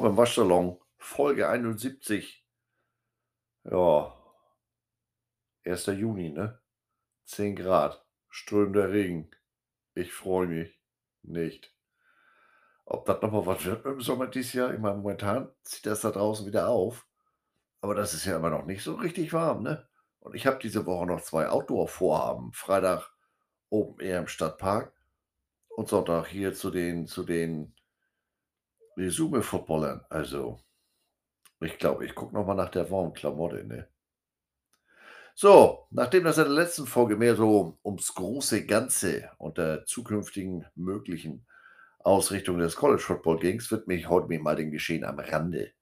willkommen im Waschsalon, Folge 71. Ja, 1. Juni, ne? 10 Grad, strömender Regen. Ich freue mich nicht. Ob das nochmal was wird im Sommer dieses Jahr? Ich meine, momentan zieht das da draußen wieder auf. Aber das ist ja immer noch nicht so richtig warm, ne? Und ich habe diese Woche noch zwei Outdoor-Vorhaben. Freitag Open Air im Stadtpark und Sonntag hier zu den, zu den Resume-Footballern. Also, ich glaube, ich gucke nochmal nach der warmen Klamotte, ne? So, nachdem das in der letzten Folge mehr so ums große Ganze und der zukünftigen möglichen Ausrichtung des College Football ging, widme ich heute mir mal dem Geschehen am Rande,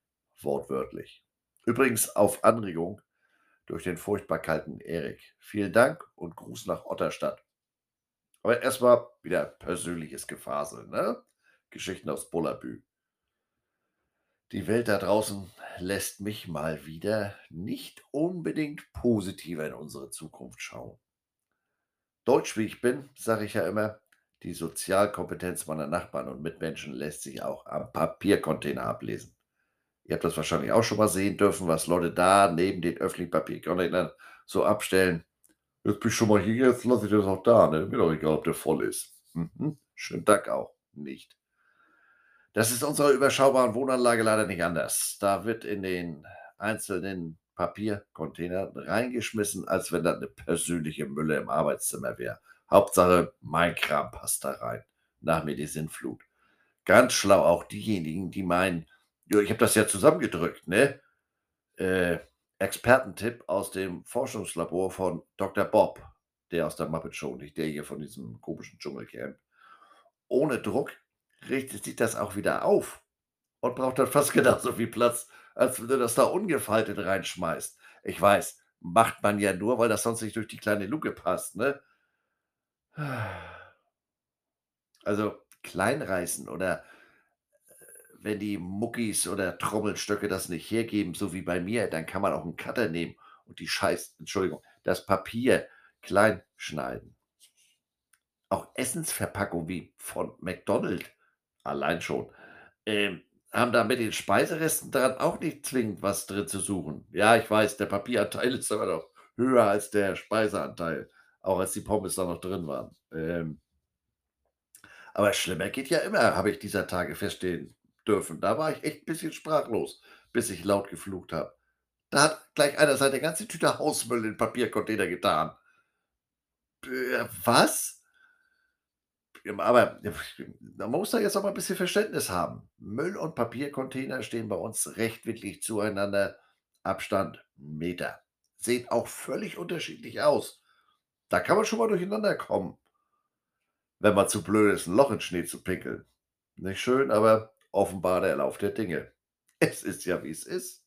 wortwörtlich. Übrigens auf Anregung durch den furchtbar kalten Erik. Vielen Dank und Gruß nach Otterstadt. Aber erstmal wieder persönliches Gefasel, ne? Geschichten aus Bullabü. Die Welt da draußen lässt mich mal wieder nicht unbedingt positiver in unsere Zukunft schauen. Deutsch wie ich bin, sage ich ja immer, die Sozialkompetenz meiner Nachbarn und Mitmenschen lässt sich auch am Papiercontainer ablesen. Ihr habt das wahrscheinlich auch schon mal sehen dürfen, was Leute da neben den öffentlichen Papiercontainern so abstellen. Jetzt bin ich schon mal hier, jetzt lasse ich das auch da. Ne? Mir doch egal, ob der voll ist. Mhm. Schönen Dank auch. Nicht. Das ist unserer überschaubaren Wohnanlage leider nicht anders. Da wird in den einzelnen Papiercontainer reingeschmissen, als wenn das eine persönliche Mülle im Arbeitszimmer wäre. Hauptsache, mein Kram passt da rein. Nach mir die Sinnflut. Ganz schlau auch diejenigen, die meinen, ja, ich habe das ja zusammengedrückt, ne? Äh, Expertentipp aus dem Forschungslabor von Dr. Bob, der aus der Muppet Show, nicht der hier von diesem komischen Dschungelcamp. Ohne Druck richtet sich das auch wieder auf und braucht dann fast genauso viel Platz, als wenn du das da ungefaltet reinschmeißt. Ich weiß, macht man ja nur, weil das sonst nicht durch die kleine Luke passt, ne? Also kleinreißen oder äh, wenn die Muckis oder Trommelstöcke das nicht hergeben, so wie bei mir, dann kann man auch einen Cutter nehmen und die Scheiß, Entschuldigung, das Papier klein schneiden. Auch Essensverpackung wie von McDonald's allein schon, ähm, haben da mit den Speiseresten dran auch nicht zwingend was drin zu suchen. Ja, ich weiß, der Papieranteil ist aber noch höher als der Speiseanteil, auch als die Pommes da noch drin waren. Ähm, aber schlimmer geht ja immer, habe ich dieser Tage feststellen dürfen. Da war ich echt ein bisschen sprachlos, bis ich laut geflucht habe. Da hat gleich einer seine ganze Tüte Hausmüll in den Papiercontainer getan. Äh, was? Aber man muss da jetzt auch mal ein bisschen Verständnis haben. Müll und Papiercontainer stehen bei uns rechtwinklig zueinander, Abstand Meter. Sehen auch völlig unterschiedlich aus. Da kann man schon mal durcheinander kommen, wenn man zu blöd ist, ein Loch in Schnee zu pinkeln. Nicht schön, aber offenbar der Lauf der Dinge. Es ist ja, wie es ist.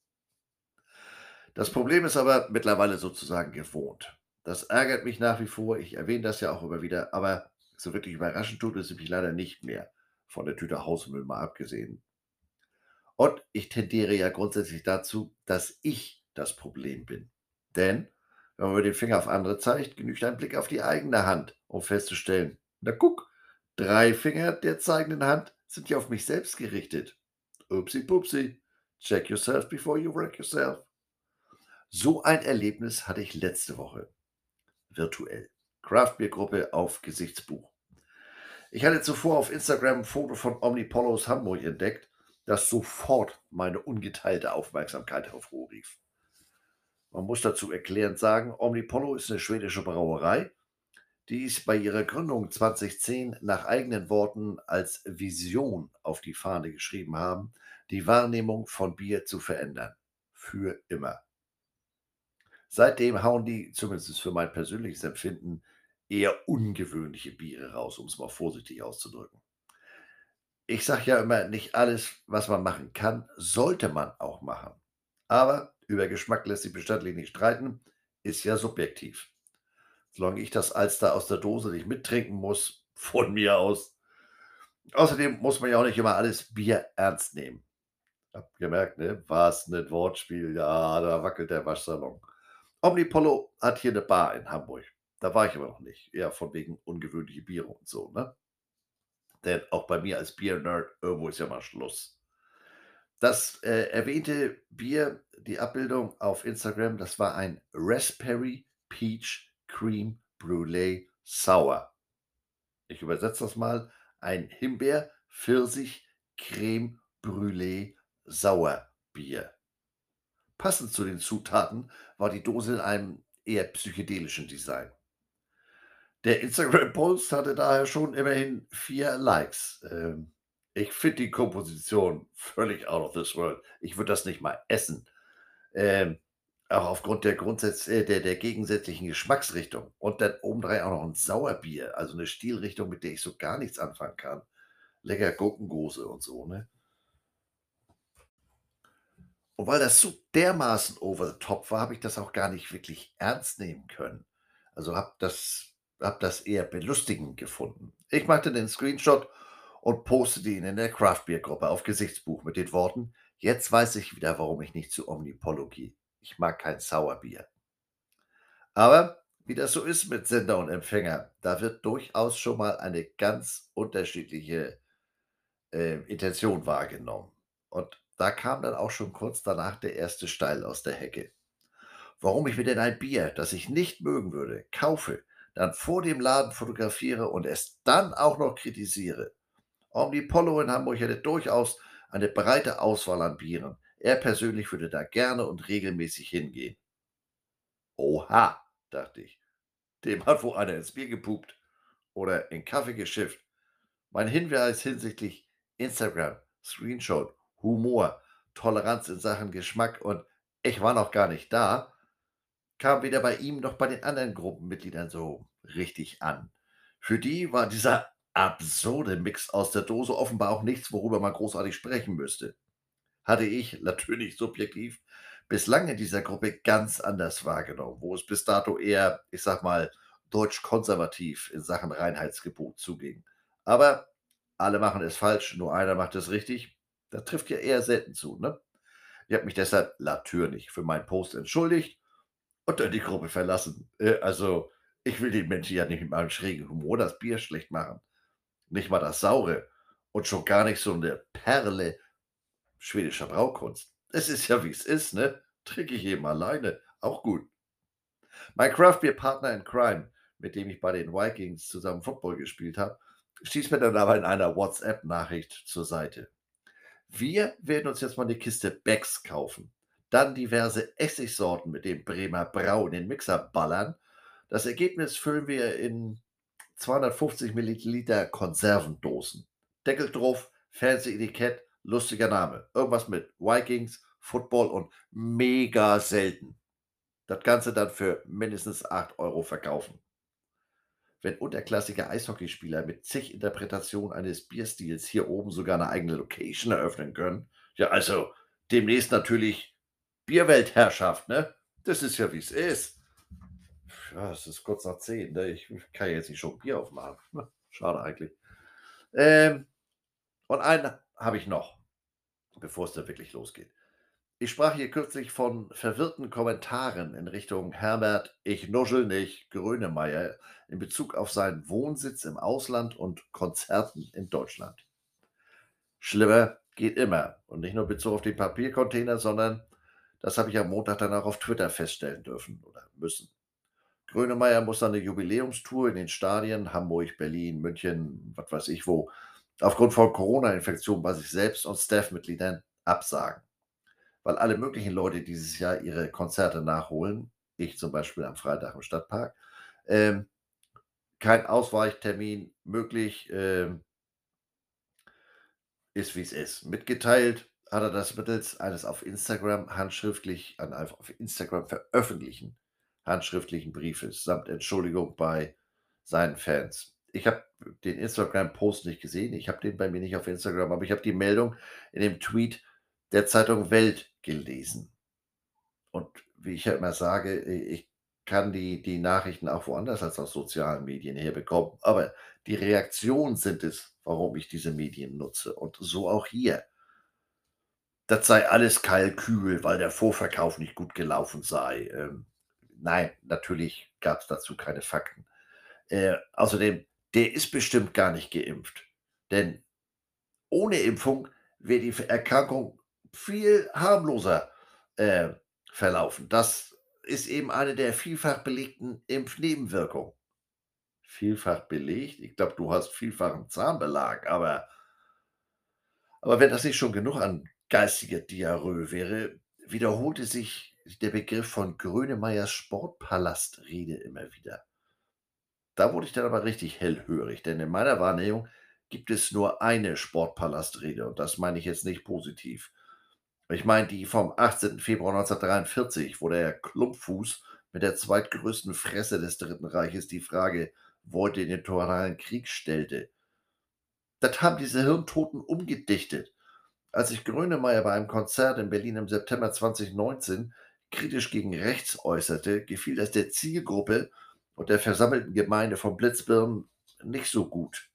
Das Problem ist aber mittlerweile sozusagen gewohnt. Das ärgert mich nach wie vor. Ich erwähne das ja auch immer wieder, aber so wirklich überraschend tut es mich leider nicht mehr, von der Tüte Hausmüll mal abgesehen. Und ich tendiere ja grundsätzlich dazu, dass ich das Problem bin. Denn, wenn man mit dem Finger auf andere zeigt, genügt ein Blick auf die eigene Hand, um festzustellen, na guck, drei Finger der zeigenden Hand sind ja auf mich selbst gerichtet. Upsi pupsi, check yourself before you wreck yourself. So ein Erlebnis hatte ich letzte Woche. Virtuell. Craftbeer-Gruppe auf Gesichtsbuch. Ich hatte zuvor auf Instagram ein Foto von Omnipollos Hamburg entdeckt, das sofort meine ungeteilte Aufmerksamkeit hervorrief. Man muss dazu erklärend sagen, Omnipollo ist eine schwedische Brauerei, die es bei ihrer Gründung 2010 nach eigenen Worten als Vision auf die Fahne geschrieben haben, die Wahrnehmung von Bier zu verändern. Für immer. Seitdem hauen die, zumindest für mein persönliches Empfinden, eher ungewöhnliche Biere raus, um es mal vorsichtig auszudrücken. Ich sage ja immer, nicht alles, was man machen kann, sollte man auch machen. Aber über Geschmack lässt sich bestandlich nicht streiten, ist ja subjektiv. Solange ich das Alster aus der Dose nicht mittrinken muss, von mir aus. Außerdem muss man ja auch nicht immer alles Bier ernst nehmen. Hab gemerkt, ne? War es nicht Wortspiel? Ja, da wackelt der Waschsalon. Omnipollo hat hier eine Bar in Hamburg. Da war ich aber noch nicht. Eher von wegen ungewöhnliche Biere und so, ne? Denn auch bei mir als Bier-Nerd, irgendwo ist ja mal Schluss. Das, äh, erwähnte Bier, die Abbildung auf Instagram, das war ein Raspberry Peach Cream Brûlée Sour. Ich übersetze das mal, ein Himbeer Pfirsich Creme Brûlée Sauerbier. Passend zu den Zutaten war die Dose in einem eher psychedelischen Design. Der Instagram-Post hatte daher schon immerhin 4 Likes. Ähm, ich finde die Komposition völlig out of this world. Ich würde das nicht mal essen. Ähm, auch aufgrund der Grundsätz äh, der der gegensätzlichen Geschmacksrichtung und dann obendrein auch noch 'n Sauerbier, also 'ne Stilrichtung, mit der ich so gar nichts anfangen kann. Lecker Gurkengose und so, ne? Und weil das so dermaßen over the top war, habe ich das auch gar nicht wirklich ernst nehmen können. Also, habe das habe das eher belustigend gefunden. Ich machte den Screenshot und postete ihn in der Craft Beer Gruppe auf Gesichtsbuch mit den Worten: „Jetzt weiß ich wieder, warum ich nicht zu Omnipollo gehe. Ich mag kein Sauerbier.“ Aber wie das so ist mit Sender und Empfänger, da wird durchaus schon mal eine ganz unterschiedliche, äh, Intention wahrgenommen. Und da kam dann auch schon kurz danach der erste Steil aus der Hecke. Warum ich mir denn ein Bier, das ich nicht mögen würde, kaufe, dann vor dem Laden fotografiere und es dann auch noch kritisiere. Omnipollo in Hamburg hätte durchaus eine breite Auswahl an Bieren. Er persönlich würde da gerne und regelmäßig hingehen. Oha, dachte ich. Dem hat wohl einer ins Bier gepupt oder in Kaffee geschifft. Mein Hinweis hinsichtlich Instagram, Screenshot, Humor, Toleranz in Sachen Geschmack und ich war noch gar nicht da, kam weder bei ihm noch bei den anderen Gruppenmitgliedern so richtig an. Für die war dieser absurde Mix aus der Dose offenbar auch nichts, worüber man großartig sprechen müsste. Hatte ich, natürlich subjektiv, bislang in dieser Gruppe ganz anders wahrgenommen, wo es bis dato eher, ich sag mal, deutsch-konservativ in Sachen Reinheitsgebot zuging. Aber alle machen es falsch, nur einer macht es richtig. Das trifft ja eher selten zu, ne? Ich habe mich deshalb natürlich für meinen Post entschuldigt dann die Gruppe verlassen. Äh, also, ich will den Menschen ja nicht mit meinem schrägen Humor das Bier schlecht machen. Nicht mal das Saure und schon gar nicht so eine Perle schwedischer Braukunst. Es ist ja, wie es ist, ne? Trinke ich eben alleine, auch gut. Mein Craft-Bier-Partner in Crime, mit dem ich bei den Vikings zusammen Football gespielt habe, stieß mir dann aber in einer WhatsApp-Nachricht zur Seite. Wir werden uns jetzt mal eine Kiste Becks kaufen, dann diverse Essigsorten mit dem Bremer Brau in den Mixer ballern. Das Ergebnis füllen wir in 250 Milliliter Konservendosen. Deckel drauf, fancy Etikett, lustiger Name. Irgendwas mit Vikings, Football und mega selten. Das Ganze dann für mindestens 8 Euro verkaufen. Wenn unterklassige Eishockeyspieler mit zig Interpretationen eines Bierstils hier oben sogar eine eigene Location eröffnen können, ja, also demnächst natürlich Bierweltherrschaft, ne? Das ist ja, wie es ist. Ja, es ist kurz nach 10, ne? Ich kann jetzt nicht schon Bier aufmachen. Schade eigentlich. Ähm, und einen habe ich noch, bevor es dann wirklich losgeht. Ich sprach hier kürzlich von verwirrten Kommentaren in Richtung Herbert „Ich nuschel nicht“ Grönemeyer in Bezug auf seinen Wohnsitz im Ausland und Konzerten in Deutschland. Schlimmer geht immer und nicht nur Bezug auf den Papiercontainer, sondern das habe ich am Montag dann auch auf Twitter feststellen dürfen oder müssen. Grönemeyer muss seine Jubiläumstour in den Stadien Hamburg, Berlin, München, was weiß ich wo, aufgrund von Corona-Infektionen bei sich selbst und Staff-Mitgliedern absagen weil alle möglichen Leute dieses Jahr ihre Konzerte nachholen. Ich zum Beispiel am Freitag im Stadtpark. Ähm, kein Ausweichtermin möglich. Ähm, ist wie es ist. Mitgeteilt hat er das mittels eines auf Instagram handschriftlich, an auf Instagram veröffentlichen handschriftlichen Briefes samt Entschuldigung bei seinen Fans. Ich habe den Instagram-Post nicht gesehen. Ich habe den bei mir nicht auf Instagram, aber ich habe die Meldung in dem Tweet der Zeitung Welt gelesen. Und wie ich ja immer sage, ich kann die die Nachrichten auch woanders als aus sozialen Medien herbekommen, aber die Reaktionen sind es, warum ich diese Medien nutze und so auch hier. Das sei alles Kalkül, weil der Vorverkauf nicht gut gelaufen sei. Ähm, nein, natürlich gab es dazu keine Fakten. Äh, außerdem, der ist bestimmt gar nicht geimpft, denn ohne Impfung wäre die Erkrankung viel harmloser, äh, verlaufen. Das ist eben eine der vielfach belegten Impfnebenwirkungen. Vielfach belegt? Ich glaube, du hast vielfachen Zahnbelag, aber aber wenn das nicht schon genug an geistiger Diarrhoe wäre, wiederholte sich der Begriff von Grönemeyers Sportpalastrede immer wieder. Da wurde ich dann aber richtig hellhörig, denn in meiner Wahrnehmung gibt es nur eine Sportpalastrede und das meine ich jetzt nicht positiv. Ich meine die vom 18. Februar 1943, wo der Klumpfuß mit der zweitgrößten Fresse des Dritten Reiches die Frage wollte in den totalen Krieg stellte. Das haben diese Hirntoten umgedichtet. Als sich Grönemeyer bei einem Konzert in Berlin im September 2019 kritisch gegen rechts äußerte, gefiel das der Zielgruppe und der versammelten Gemeinde von Blitzbirnen nicht so gut.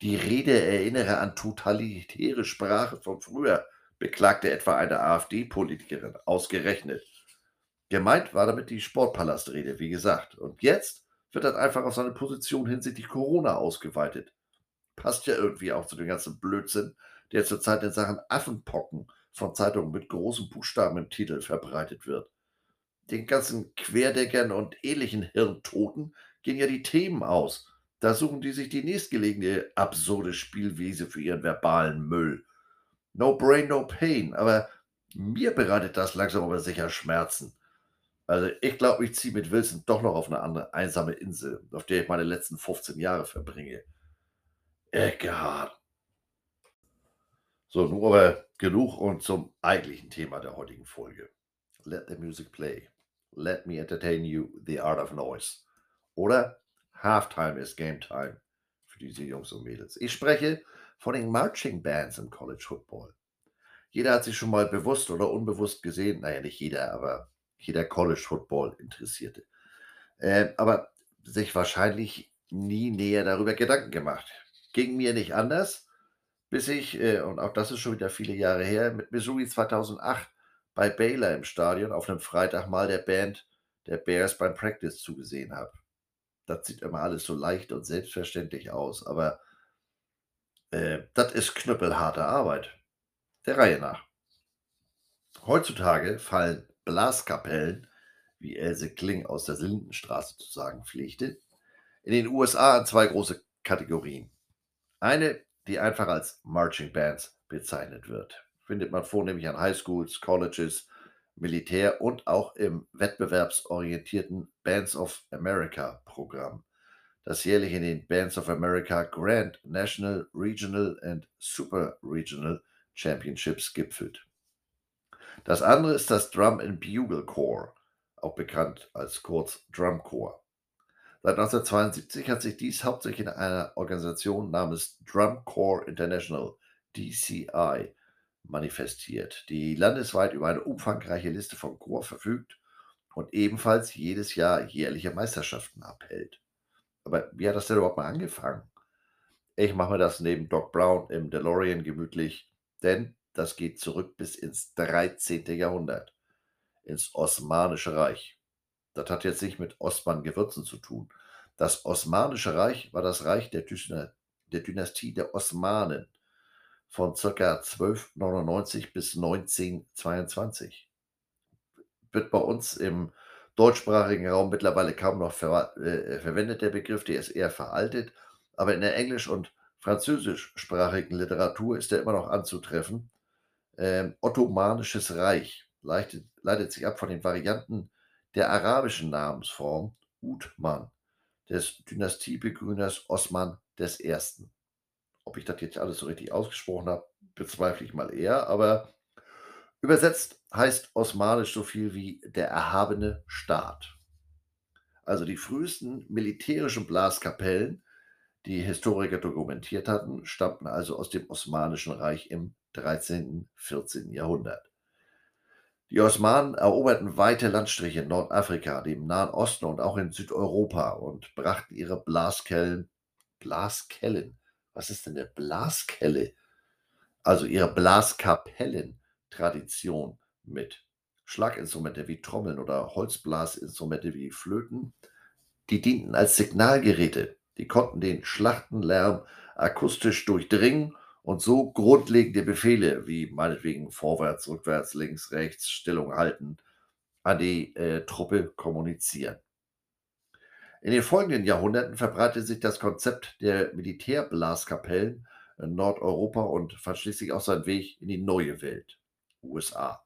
Die Rede erinnere an totalitäre Sprache von früher, beklagte etwa eine AfD-Politikerin ausgerechnet. Gemeint war damit die Sportpalastrede, wie gesagt. Und jetzt wird das einfach auf seine Position hinsichtlich Corona ausgeweitet. Passt ja irgendwie auch zu dem ganzen Blödsinn, der zurzeit in Sachen Affenpocken von Zeitungen mit großen Buchstaben im Titel verbreitet wird. Den ganzen Querdeckern und ähnlichen Hirntoten gehen ja die Themen aus. Da suchen die sich die nächstgelegene absurde Spielwiese für ihren verbalen Müll. No brain, no pain. Aber mir bereitet das langsam aber sicher Schmerzen. Also ich glaube, ich ziehe mit Wilson doch noch auf eine andere einsame Insel, auf der ich meine letzten 15 Jahre verbringe. Eckehard. So, nun aber genug und zum eigentlichen Thema der heutigen Folge. Let the music play. Let me entertain you, the art of noise. Oder Halftime is Game Time für diese Jungs und Mädels. Ich spreche von den Marching Bands im College Football. Jeder hat sich schon mal bewusst oder unbewusst gesehen, naja, nicht jeder, aber jeder College Football Interessierte. Äh, aber sich wahrscheinlich nie näher darüber Gedanken gemacht. Ging mir nicht anders, bis ich, äh, und auch das ist schon wieder viele Jahre her, mit Missouri 2008 bei Baylor im Stadion auf einem Freitag mal der Band der Bears beim Practice zugesehen habe. Das sieht immer alles so leicht und selbstverständlich aus, aber äh, das ist knüppelharte Arbeit. Der Reihe nach. Heutzutage fallen Blaskapellen, wie Else Kling aus der Lindenstraße zu sagen pflegte, in den USA in zwei große Kategorien. Eine, die einfach als Marching Bands bezeichnet wird. Findet man vornehmlich an Highschools, Colleges, Militär und auch im wettbewerbsorientierten Bands of America Programm, das jährlich in den Bands of America Grand National, Regional and Super Regional Championships gipfelt. Das andere ist das Drum and Bugle Corps, auch bekannt als kurz Drum Corps. Seit 1972 hat sich dies hauptsächlich in einer Organisation namens Drum Corps International, DCI, manifestiert, die landesweit über eine umfangreiche Liste von Corps verfügt und ebenfalls jedes Jahr jährliche Meisterschaften abhält. Aber wie hat das denn überhaupt mal angefangen? Ich mache mir das neben Doc Brown im DeLorean gemütlich, denn das geht zurück bis ins 13. Jahrhundert, ins Osmanische Reich. Das hat jetzt nicht mit Ostmann-Gewürzen zu tun. Das Osmanische Reich war das Reich der, der Dynastie der Osmanen von ca. 1299 bis 1922. Wird bei uns im deutschsprachigen Raum mittlerweile kaum noch ver äh, verwendet, der Begriff, der ist eher veraltet, aber in der englisch- und französischsprachigen Literatur ist er immer noch anzutreffen. Ähm, Ottomanisches Reich leitet, leitet sich ab von den Varianten der arabischen Namensform Uthman des Dynastiebegründers Osman I. Ob ich das jetzt alles so richtig ausgesprochen habe, bezweifle ich mal eher, aber übersetzt heißt osmanisch so viel wie der erhabene Staat. Also die frühesten militärischen Blaskapellen, die Historiker dokumentiert hatten, stammten also aus dem Osmanischen Reich im 13. 14. Jahrhundert. Die Osmanen eroberten weite Landstriche in Nordafrika, dem Nahen Osten und auch in Südeuropa und brachten ihre Blaskellen, Blaskellen, was ist denn eine Blaskelle? Also ihre Blaskapellen-Tradition mit. Schlaginstrumente wie Trommeln oder Holzblasinstrumente wie Flöten, die dienten als Signalgeräte. Die konnten den Schlachtenlärm akustisch durchdringen und so grundlegende Befehle wie meinetwegen vorwärts, rückwärts, links, rechts, Stellung halten an die äh, Truppe kommunizieren. In den folgenden Jahrhunderten verbreitete sich das Konzept der Militärblaskapellen in Nordeuropa und fand schließlich auch seinen Weg in die neue Welt, USA.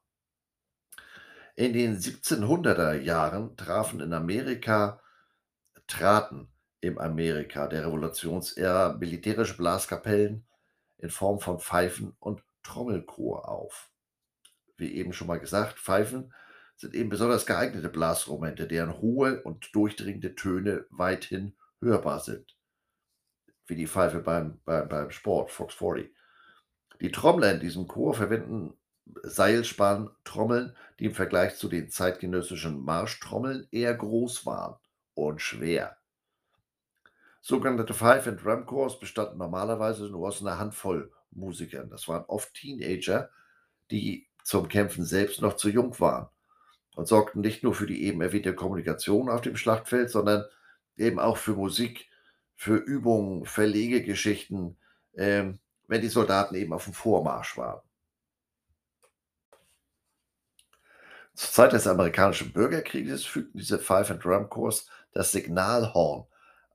In den 1700er Jahren trafen in Amerika, traten im Amerika der Revolutionsära militärische Blaskapellen in Form von Pfeifen und Trommelchor auf. Wie eben schon mal gesagt, Pfeifen sind eben besonders geeignete Blasromente, deren hohe und durchdringende Töne weithin hörbar sind. Wie die Pfeife beim, beim, beim Sport, Fox 40. Die Trommler in diesem Chor verwenden Seilspan-Trommeln, die im Vergleich zu den zeitgenössischen Marschtrommeln eher groß waren und schwer. Sogenannte Five and Drum Corps bestanden normalerweise nur aus einer Handvoll Musikern. Das waren oft Teenager, die zum Kämpfen selbst noch zu jung waren und sorgten nicht nur für die eben erwähnte Kommunikation auf dem Schlachtfeld, sondern eben auch für Musik, für Übungen, Verlegegeschichten, ähm, wenn die Soldaten eben auf dem Vormarsch waren. Zur Zeit des amerikanischen Bürgerkrieges fügten diese Five and Drum Corps das Signalhorn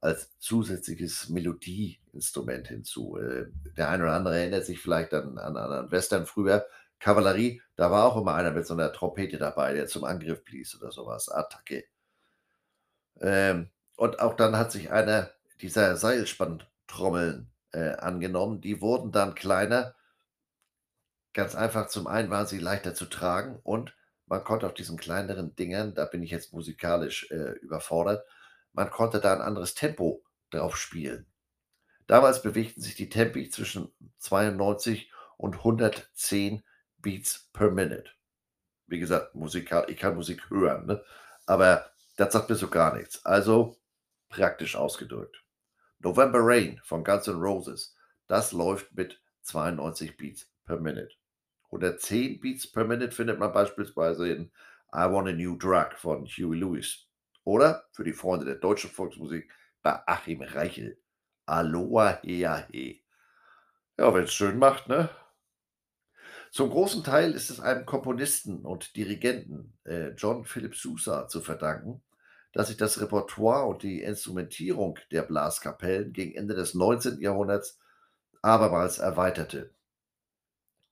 als zusätzliches Melodieinstrument hinzu. Äh, der eine oder andere erinnert sich vielleicht an, an, an Western früher. Kavallerie, da war auch immer einer mit so einer Trompete dabei, der zum Angriff blies oder sowas. Attacke. Ähm, und auch dann hat sich einer dieser Seilspanntrommeln äh, angenommen. Die wurden dann kleiner. Ganz einfach, zum einen waren sie leichter zu tragen und man konnte auf diesen kleineren Dingern, da bin ich jetzt musikalisch äh, überfordert, man konnte da ein anderes Tempo drauf spielen. Damals bewegten sich die Tempi zwischen 92 und 110 Beats per Minute. Wie gesagt, musikal, ich kann Musik hören, ne? aber das sagt mir so gar nichts. Also praktisch ausgedrückt. November Rain von Guns N' Roses, das läuft mit 92 Beats per Minute. 110 Beats per Minute findet man beispielsweise in I Want a New Drug von Huey Lewis. Oder für die Freunde der deutschen Volksmusik bei Achim Reichel. Aloha hea he. Ja, wenn es schön macht, ne? Zum großen Teil ist es einem Komponisten und Dirigenten, äh, John Philip Sousa, zu verdanken, dass sich das Repertoire und die Instrumentierung der Blaskapellen gegen Ende des 19. Jahrhunderts abermals erweiterte.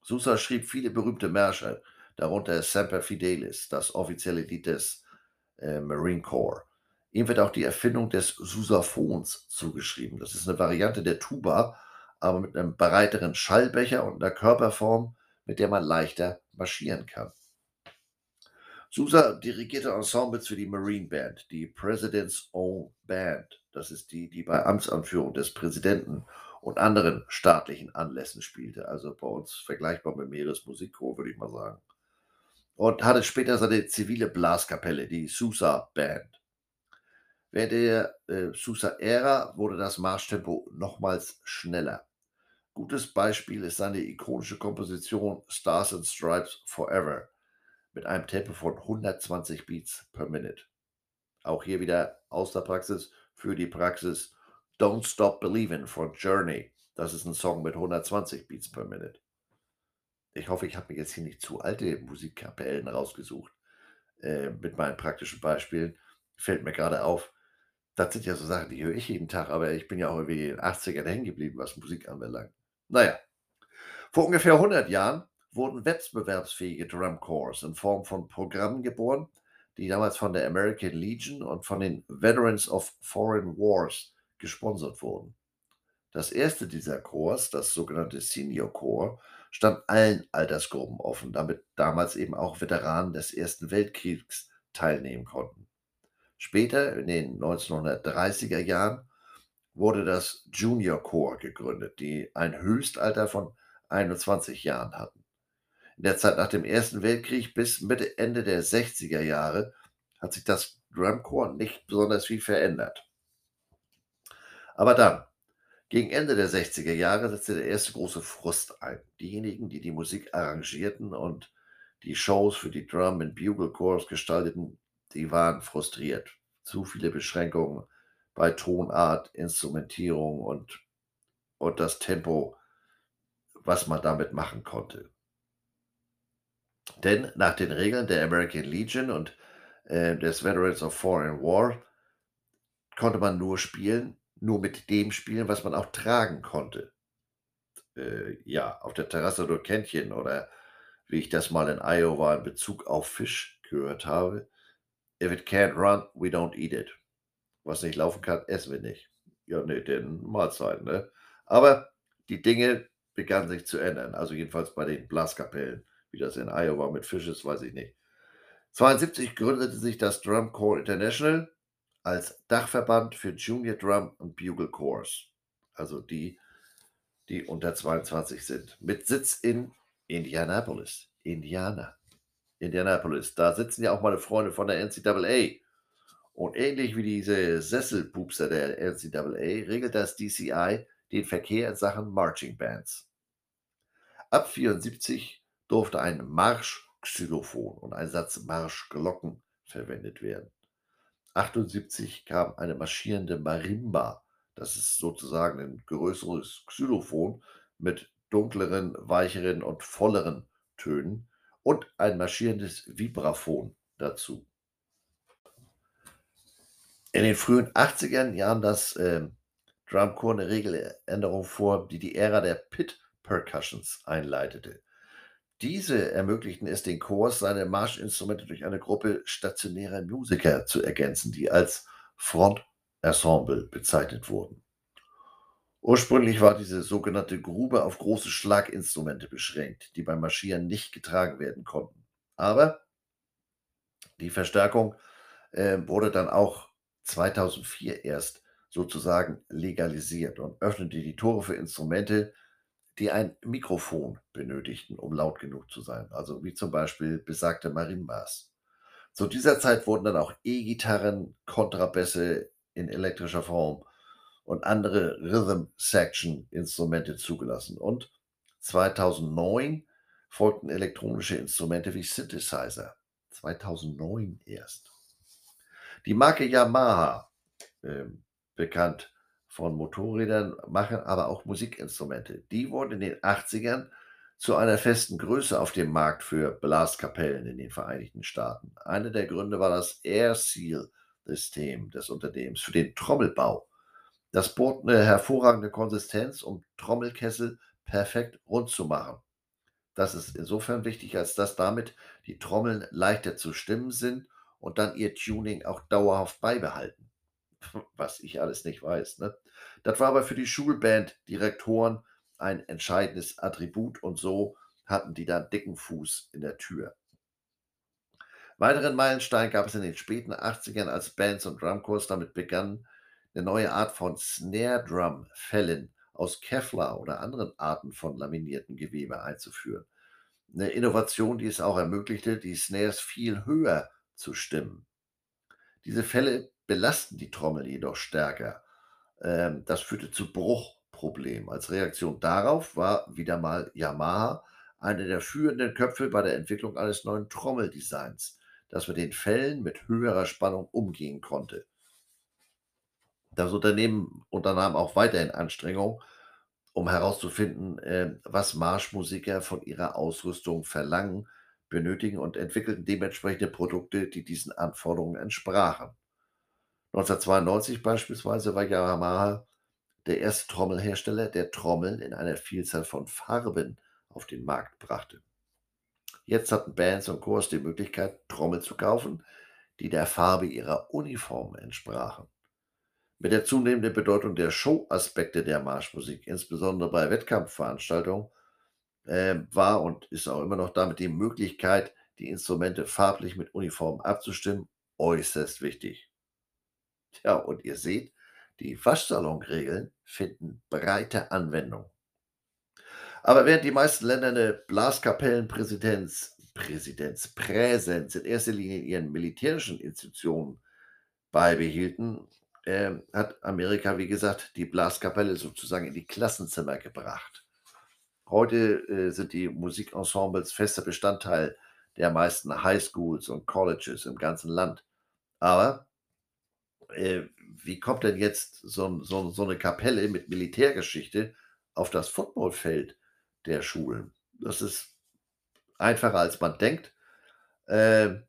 Sousa schrieb viele berühmte Märsche, darunter Semper Fidelis, das offizielle Lied des äh, Marine Corps. Ihm wird auch die Erfindung des Sousaphons zugeschrieben. Das ist eine Variante der Tuba, aber mit einem breiteren Schallbecher und einer Körperform, mit der man leichter marschieren kann. Sousa dirigierte Ensembles für die Marine Band, die President's Own Band. Das ist die, die bei Amtsanführung des Präsidenten und anderen staatlichen Anlässen spielte. Also bei uns vergleichbar mit Meeresmusikchor, würde ich mal sagen. Und hatte später seine zivile Blaskapelle, die Sousa Band. Während der äh, Sousa-Ära wurde das Marschtempo nochmals schneller. Gutes Beispiel ist seine ikonische Komposition Stars and Stripes Forever mit einem Tempo von 120 Beats per Minute. Auch hier wieder aus der Praxis für die Praxis Don't Stop Believin' von Journey. Das ist ein Song mit 120 Beats per Minute. Ich hoffe, ich habe mir jetzt hier nicht zu alte Musikkapellen rausgesucht. Äh, mit meinen praktischen Beispielen fällt mir gerade auf. Das sind ja so Sachen, die höre ich jeden Tag, aber ich bin ja auch irgendwie in den 80ern hängen geblieben, was Musik anbelangt. Naja, vor ungefähr 100 Jahren wurden wettbewerbsfähige Drum Corps in Form von Programmen geboren, die damals von der American Legion und von den Veterans of Foreign Wars gesponsert wurden. Das erste dieser Chors, das sogenannte Senior Corps, stand allen Altersgruppen offen, damit damals eben auch Veteranen des Ersten Weltkriegs teilnehmen konnten. Später, in den 1930er Jahren, wurde das Junior Corps gegründet, die ein Höchstalter von 21 Jahren hatten. In der Zeit nach dem Ersten Weltkrieg bis Mitte, Ende der 60er Jahre hat sich das Drum Corps nicht besonders viel verändert. Aber dann, gegen Ende der 60er Jahre, setzte der erste große Frust ein. Diejenigen, die die Musik arrangierten und die Shows für die Drum- und Bugle Corps gestalteten, die waren frustriert. Zu viele Beschränkungen bei Tonart, Instrumentierung und, und das Tempo was man damit machen konnte. Denn nach den Regeln der American Legion und äh, des Veterans of Foreign War konnte man nur spielen, nur mit dem spielen, was man auch tragen konnte. Äh, ja, auf der Terrasse durch Kännchen oder wie ich das mal in Iowa in Bezug auf Fisch gehört habe. If it can't run, we don't eat it. Was nicht laufen kann, essen wir nicht. Ja, ne, denn Mahlzeiten, ne? Aber die Dinge begannen sich zu ändern. Also jedenfalls bei den Blaskapellen. Wie das in Iowa mit Fisch ist, weiß ich nicht. 1972 gründete sich das Drum Corps International als Dachverband für Junior Drum und Bugle Corps. Also die, die unter 22 sind. Mit Sitz in Indianapolis. Indiana. Indianapolis. Da sitzen ja auch meine Freunde von der NCAA. Und ähnlich wie diese Sesselpupser der NCAA regelt das DCI den Verkehr in Sachen Marching Bands. Ab 74 durfte ein Marschxylophon und ein Satz Marschglocken verwendet werden. 78 kam eine marschierende Marimba. Das ist sozusagen ein größeres Xylophon mit dunkleren, weicheren und volleren Tönen und ein marschierendes Vibraphon dazu. In den frühen 80er Jahren das äh, Drumcore eine Regeländerung vor, die die Ära der Pit Percussions einleitete. Diese ermöglichten es den Chors, seine Marschinstrumente durch eine Gruppe stationärer Musiker zu ergänzen, die als Frontensemble bezeichnet wurden. Ursprünglich war diese sogenannte Grube auf große Schlaginstrumente beschränkt, die beim Marschieren nicht getragen werden konnten. Aber die Verstärkung äh, wurde dann auch 2004 erst sozusagen legalisiert und öffnete die Tore für Instrumente, die ein Mikrofon benötigten, um laut genug zu sein, also wie zum Beispiel besagte Marimbas. Zu dieser Zeit wurden dann auch E-Gitarren, Kontrabässe in elektrischer Form und andere Rhythm Section Instrumente zugelassen. Und 2009 folgten elektronische Instrumente wie Synthesizer. 2009 erst. Die Marke Yamaha, äh, bekannt von Motorrädern, machen aber auch Musikinstrumente. Die wurden in den 80ern zu einer festen Größe auf dem Markt für Blaskapellen in den Vereinigten Staaten. Einer der Gründe war das Air Seal System des Unternehmens für den Trommelbau. Das bot eine hervorragende Konsistenz, um Trommelkessel perfekt rund zu machen. Das ist insofern wichtig, als dass damit die Trommeln leichter zu stimmen sind und dann ihr Tuning auch dauerhaft beibehalten. Was ich alles nicht weiß. Ne? Das war aber für die Schulband-Direktoren ein entscheidendes Attribut und so hatten die dann dicken Fuß in der Tür. Weiteren Meilenstein gab es in den späten 80ern, als Bands und Drumcorps damit begannen, eine neue Art von Snare Drum Fällen aus Kevlar oder anderen Arten von laminierten Gewebe einzuführen. Eine Innovation, die es auch ermöglichte, die Snares viel höher zu stimmen. Diese Fälle belasten die Trommel jedoch stärker. Ähm, das führte zu Bruchproblemen. Als Reaktion darauf war wieder mal Yamaha einer der führenden Köpfe bei der Entwicklung eines neuen Trommeldesigns, das mit den Fällen mit höherer Spannung umgehen konnte. Das Unternehmen unternahm auch weiterhin Anstrengungen, um herauszufinden, äh, was Marschmusiker von ihrer Ausrüstung verlangen, benötigen und entwickelten dementsprechende Produkte, die diesen Anforderungen entsprachen. 1992 beispielsweise war Yamaha der erste Trommelhersteller, der Trommeln in einer Vielzahl von Farben auf den Markt brachte. Jetzt hatten Bands und Chors die Möglichkeit, Trommel zu kaufen, die der Farbe ihrer Uniform entsprachen. Mit der zunehmenden Bedeutung der Show-Aspekte der Marschmusik, insbesondere bei Wettkampfveranstaltungen, äh, war und ist auch immer noch damit die Möglichkeit, die Instrumente farblich mit Uniformen abzustimmen, äußerst wichtig. Tja, und ihr seht, die Waschsalonregeln finden breite Anwendung. Aber während die meisten Länder eine Blaskapellenpräsidenz, Präsidenz, Präsenz in erster Linie in ihren militärischen Institutionen beibehielten, äh, hat Amerika, wie gesagt, die Blaskapelle sozusagen in die Klassenzimmer gebracht. Heute äh, sind die Musikensembles fester Bestandteil der meisten Highschools und Colleges im ganzen Land. Aber äh, wie kommt denn jetzt so, so, so eine Kapelle mit Militärgeschichte auf das Footballfeld der Schulen. Das ist einfacher, als man denkt. Ähm,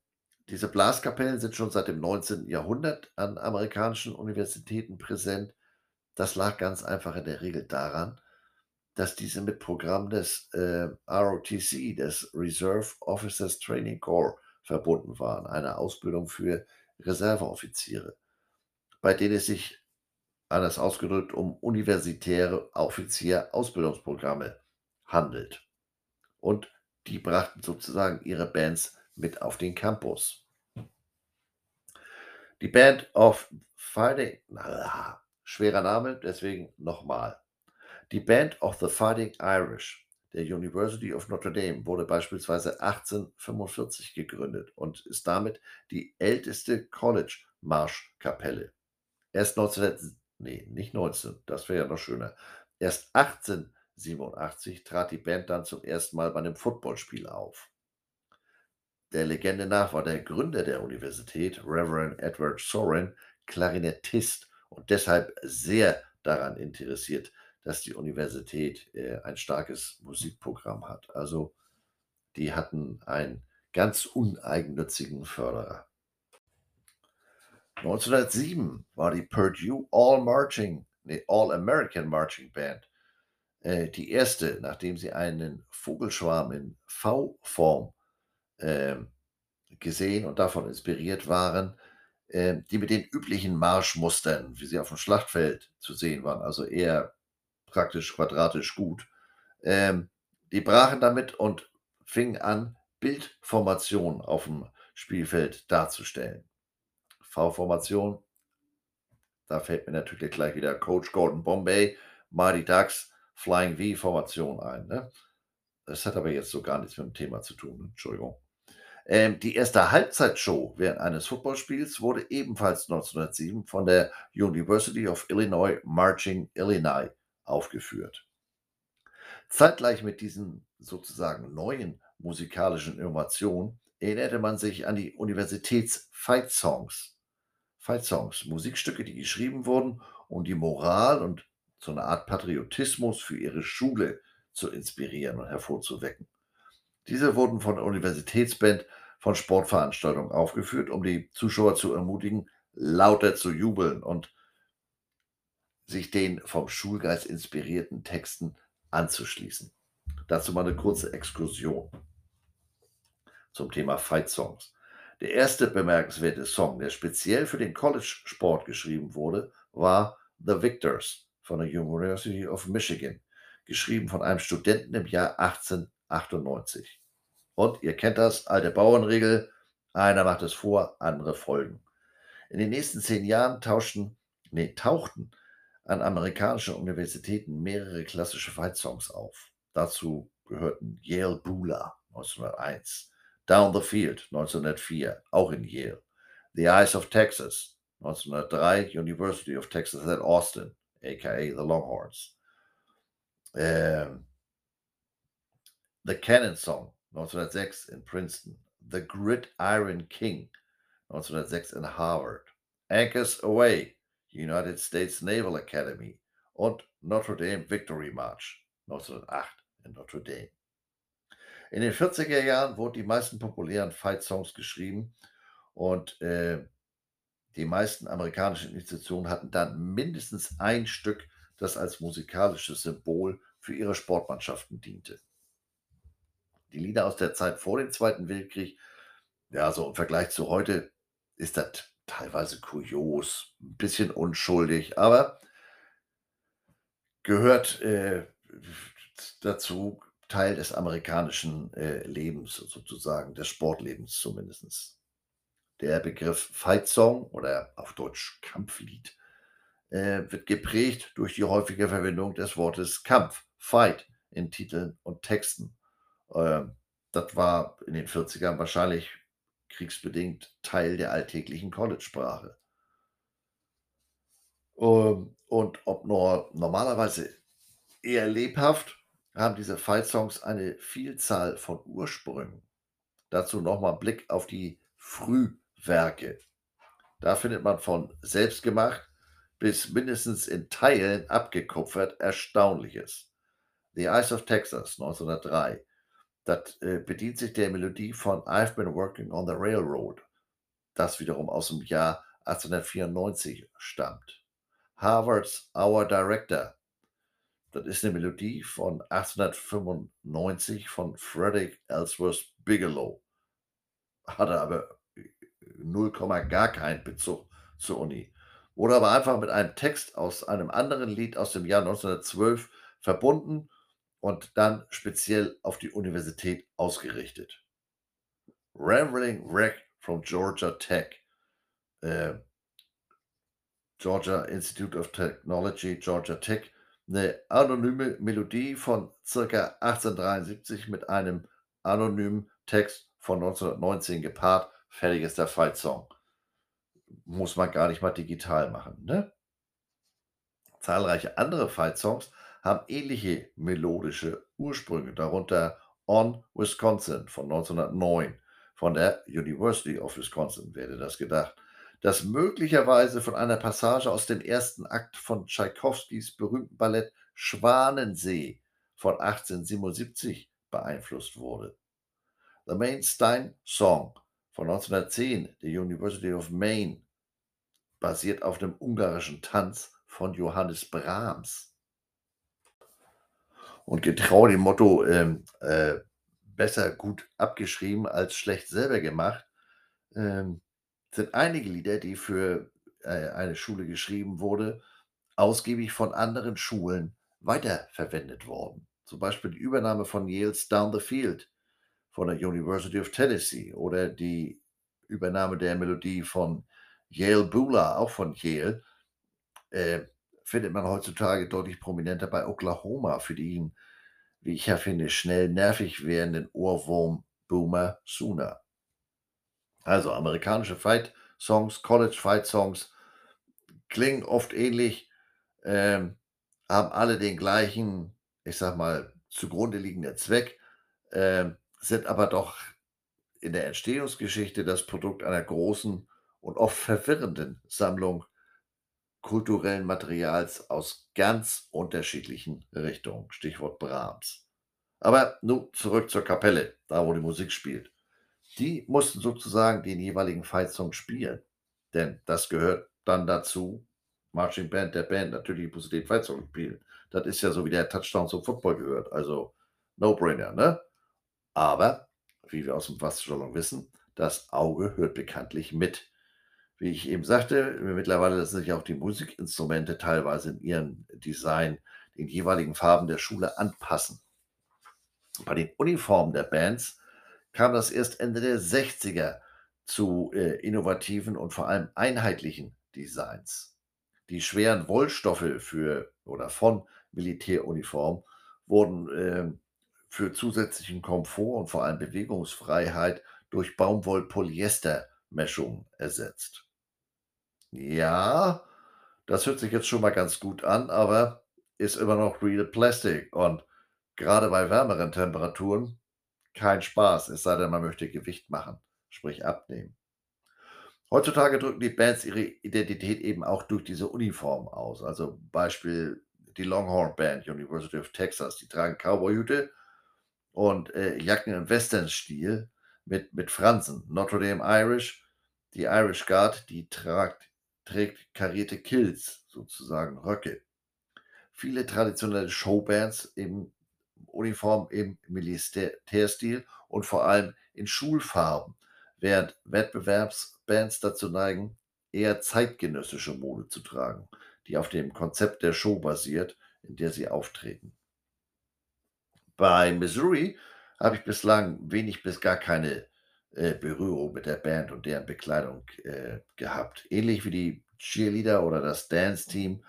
diese Blaskapellen sind schon seit dem 19. Jahrhundert an amerikanischen Universitäten präsent. Das lag ganz einfach in der Regel daran, dass diese mit Programm des äh, ROTC, des Reserve Officers Training Corps, verbunden waren, eine Ausbildung für Reserveoffiziere, bei denen es sich, anders ausgedrückt, um universitäre Offizier-Ausbildungsprogramme handelt. Und die brachten sozusagen ihre Bands mit auf den Campus. Die Band of Fighting, na, schwerer Name, deswegen nochmal. Die Band of the Fighting Irish der University of Notre Dame wurde beispielsweise 1845 gegründet und ist damit die älteste College-Marschkapelle. Erst 19, nee, nicht 19, das wäre ja noch schöner. Erst 1887 trat die Band dann zum ersten Mal bei einem Footballspiel auf. Der Legende nach war der Gründer der Universität, Reverend Edward Soren, Klarinettist und deshalb sehr daran interessiert, dass die Universität äh, ein starkes Musikprogramm hat. Also die hatten einen ganz uneigennützigen Förderer. 1907 war die Purdue All Marching, nee, All American Marching Band äh, die erste, nachdem sie einen Vogelschwarm in V-Form äh, gesehen und davon inspiriert waren, äh, die mit den üblichen Marschmustern, wie sie auf dem Schlachtfeld zu sehen waren, also eher praktisch quadratisch gut. Ähm, die brachen damit und fingen an, Bildformationen auf dem Spielfeld darzustellen. V-Formation, da fällt mir natürlich gleich wieder Coach Gordon Bombay, Mighty Ducks, Flying V-Formation ein. Ne? Das hat aber jetzt so gar nichts mit dem Thema zu tun. Entschuldigung. Ähm, die erste Halbzeitshow während eines Footballspiels wurde ebenfalls 1907 von der University of Illinois Marching Illinois aufgeführt. Zeitgleich mit diesen sozusagen neuen musikalischen Innovationen erinnerte man sich an die Universitäts-Fight-Songs. Fight-Songs, Musikstücke, die geschrieben wurden, um die Moral und so eine Art Patriotismus für ihre Schule zu inspirieren und hervorzuwecken. Diese wurden von der Universitätsband von Sportveranstaltungen aufgeführt, um die Zuschauer zu ermutigen, lauter zu jubeln und sich den vom Schulgeist inspirierten Texten anzuschließen. Dazu mal eine kurze Exkursion zum Thema Fight Songs. Der erste bemerkenswerte Song, der speziell für den College-Sport geschrieben wurde, war The Victors von der University of Michigan, geschrieben von einem Studenten im Jahr 1898. Und ihr kennt das, alte Bauernregel, einer macht es vor, andere folgen. In den nächsten zehn Jahren tauschten, nee, tauchten an amerikanischen Universitäten mehrere klassische Fight-Songs auf. Dazu gehörten Yale Bula 1901, Down the Field 1904, auch in Yale, The Eyes of Texas 1903, University of Texas at Austin, aka the Longhorns. Ähm, the Cannon Song 1906 in Princeton, The Gridiron King 1906 in Harvard, Anchors Away United States Naval Academy und Notre Dame Victory March 1908 in Notre Dame. In den 40er Jahren wurden die meisten populären Fight-Songs geschrieben und äh, die meisten amerikanischen Institutionen hatten dann mindestens ein Stück, das als musikalisches Symbol für ihre Sportmannschaften diente. Die Lieder aus der Zeit vor dem Zweiten Weltkrieg, ja, so im Vergleich zu heute, ist das teilweise kurios, ein bisschen unschuldig, aber gehört äh, dazu, Teil des amerikanischen äh, Lebens sozusagen, des Sportlebens zumindest. Der Begriff Fight Song oder auf Deutsch Kampflied äh, wird geprägt durch die häufige Verwendung des Wortes Kampf, Fight in Titeln und Texten. Ähm, das war in den 40ern wahrscheinlich kriegsbedingt Teil der alltäglichen College-Sprache. Ähm, und ob nur normalerweise eher lebhaft, haben diese Fight-Songs eine Vielzahl von Ursprüngen. Dazu nochmal Blick auf die Frühwerke. Da findet man von selbstgemacht bis mindestens in Teilen abgekupfert Erstaunliches. The Eyes of Texas 1903. Das äh, bedient sich der Melodie von I've Been Working on the Railroad, das wiederum aus dem Jahr 1894 stammt. Harvards Our Director, das ist eine Melodie von 1895 von Frederick Ellsworth Bigelow. Hatte aber 0, gar keinen Bezug zur Uni. Wurde aber einfach mit einem Text aus einem anderen Lied aus dem Jahr 1912 verbunden und dann speziell auf die Universität ausgerichtet. Rambling Wreck from Georgia Tech. Äh, Georgia Institute of Technology, Georgia Tech, eine anonyme Melodie von circa 1873 mit einem anonymen Text von 1919 gepaart. Fertig ist der Fight-Song. Muss man gar nicht mal digital machen. Ne? Zahlreiche andere Fight-Songs haben ähnliche melodische Ursprünge, darunter On Wisconsin von 1909 von der University of Wisconsin, werde das gedacht, das möglicherweise von einer Passage aus dem ersten Akt von Tschaikowskis berühmten Ballett Schwanensee von 1877 beeinflusst wurde. The Main Stein Song von 1910 der University of Maine basiert auf dem ungarischen Tanz von Johannes Brahms. Und getreu dem Motto ähm, äh, besser gut abgeschrieben als schlecht selber gemacht, ähm, sind einige Lieder, die für äh, eine Schule geschrieben wurde, ausgiebig von anderen Schulen weiterverwendet worden. Zum Beispiel die Übernahme von Yale's Down the Field von der University of Tennessee oder die Übernahme der Melodie von Yale Bula, auch von Yale, äh, findet man heutzutage deutlich prominenter bei Oklahoma für den, wie ich ja finde, schnell nervig werdenden Ohrwurm Boomer Sooner. Also amerikanische Fight-Songs, College-Fight-Songs klingen oft ähnlich, ähm, haben alle den gleichen, ich sag mal, zugrunde liegenden Zweck, ähm, sind aber doch in der Entstehungsgeschichte das Produkt einer großen und oft verwirrenden Sammlung kulturellen Materials aus ganz unterschiedlichen Richtungen. Stichwort Brahms. Aber nun zurück zur Kapelle, da wo die Musik spielt. Die mussten sozusagen den jeweiligen Fight-Song spielen. Denn das gehört dann dazu, Marching Band der Band natürlich muss den Fight-Song spielen. Das ist ja so wie der Touchdown zum Football gehört. Also No-Brainer, ne? Aber, wie wir aus dem Wasserstallung wissen, das Auge hört bekanntlich mit. Wie ich eben sagte, mittlerweile lassen sich auch die Musikinstrumente teilweise in ihrem Design den jeweiligen Farben der Schule anpassen. Bei den Uniformen der Bands kam das erst Ende der 60er zu äh, innovativen und vor allem einheitlichen Designs. Die schweren Wollstoffe für oder von Militäruniformen wurden äh, für zusätzlichen Komfort und vor allem Bewegungsfreiheit durch Baumwoll-Polyester-Meshung ersetzt. Ja, das hört sich jetzt schon mal ganz gut an, aber ist immer noch Real Plastic und gerade bei wärmeren Temperaturen kein Spaß, es sei denn, man möchte Gewicht machen, sprich abnehmen. Heutzutage drücken die Bands ihre Identität eben auch durch diese Uniform aus. Also Beispiel die Longhorn Band, University of Texas, die tragen Cowboyhüte und äh, Jacken im Western-Stil mit, mit Fransen. Notre Dame Irish, die Irish Guard, die tragt, trägt karierte Kills, sozusagen Röcke. Viele traditionelle Showbands im Uniform im Militärstil und vor allem in Schulfarben, während Wettbewerbsbands dazu neigen, eher zeitgenössische Mode zu tragen, die auf dem Konzept der Show basiert, in der sie auftreten. Bei Missouri habe ich bislang wenig bis gar keine äh, Berührung mit der Band und deren Bekleidung äh, gehabt. Ähnlich wie die Cheerleader oder das Dance-Team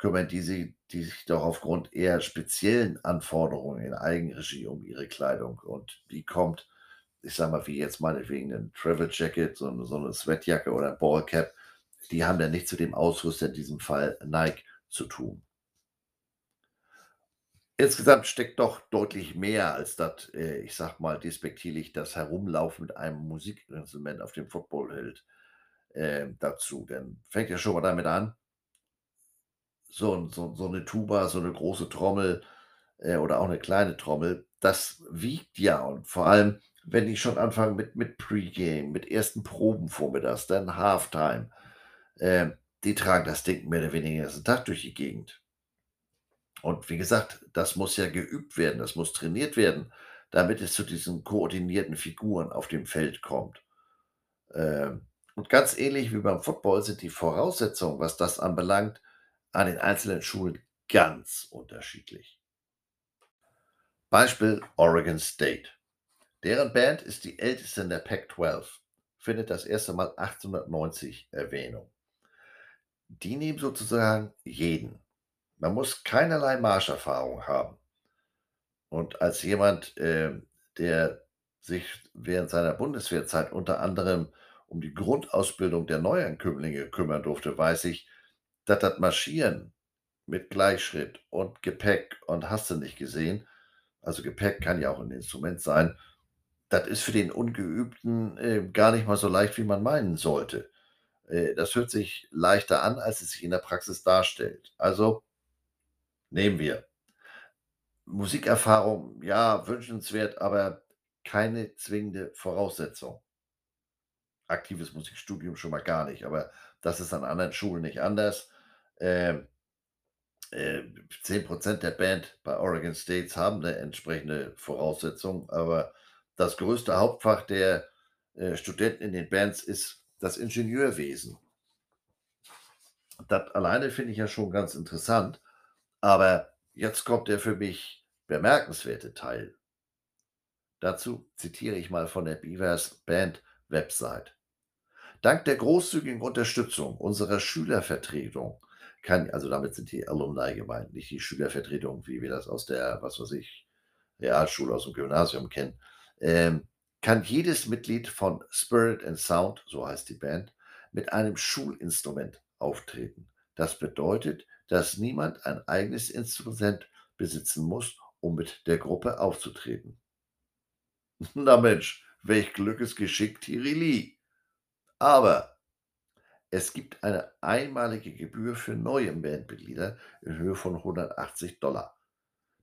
kümmern die, sie, die sich doch aufgrund eher speziellen Anforderungen in Eigenregie um ihre Kleidung. Und die kommt, ich sag mal, wie jetzt meinetwegen ein Travel Jacket, so eine, so eine Sweatjacke oder ein Ballcap, die haben dann nichts zu dem Ausrüster, in diesem Fall Nike, zu tun. Insgesamt steckt doch deutlich mehr als das, äh, ich sag mal despektierlich, das Herumlaufen mit einem Musikinstrument auf dem Footballfeld äh, dazu. Denn fängt ja schon mal damit an, so, so, so eine Tuba, so eine große Trommel, äh, oder auch 'ne kleine Trommel, das wiegt ja und vor allem, wenn die schon anfangen mit mit Pre-Game, mit ersten Proben vormittags, dann Halftime, ähm, die tragen das Ding mehr oder weniger den ganzen Tag durch die Gegend. Und wie gesagt, das muss ja geübt werden, das muss trainiert werden, damit es zu diesen koordinierten Figuren auf dem Feld kommt. Ähm, und ganz ähnlich wie beim Football sind die Voraussetzungen, was das anbelangt, an den einzelnen Schulen ganz unterschiedlich. Beispiel Oregon State. Deren Band ist die älteste in der Pac-12, findet das erste Mal 1890 Erwähnung. Die nehmen sozusagen jeden. Man muss keinerlei Marscherfahrung haben. Und als jemand, ähm, der sich während seiner Bundeswehrzeit unter anderem um die Grundausbildung der Neuankömmlinge kümmern durfte, weiß ich, dass das Marschieren mit Gleichschritt und Gepäck und hast du nicht gesehen also Gepäck kann ja auch 'n Instrument sein, das ist für den Ungeübten, äh, gar nicht mal so leicht, wie man meinen sollte. Äh, das hört sich leichter an, als es sich in der Praxis darstellt. Also nehmen wir Musikerfahrung, ja, wünschenswert, aber keine zwingende Voraussetzung. Aktives Musikstudium schon mal gar nicht, aber das ist an anderen Schulen nicht anders. Ähm äh, 10 % der Band bei Oregon States haben 'ne entsprechende Voraussetzung, aber das größte Hauptfach der, äh, Studenten in den Bands ist das Ingenieurwesen. Das alleine finde ich ja schon ganz interessant, aber jetzt kommt der für mich bemerkenswerte Teil. Dazu zitiere ich mal von der Beavers Band Website. „Dank der großzügigen Unterstützung unserer Schülervertretung kann also damit sind die Alumni gemeint, nicht die Schülervertretung, wie wir das aus der, was weiß ich, Realschule, aus'm Gymnasium kennen, ähm, kann jedes Mitglied von Spirit and Sound, so heißt die Band, mit einem Schulinstrument auftreten. Das bedeutet, dass niemand ein eigenes Instrument besitzen muss, um mit der Gruppe aufzutreten.“ Na Mensch, welch Glückesgeschick, Tirili. Aber es gibt eine einmalige Gebühr für neue Bandmitglieder in Höhe von 180 $.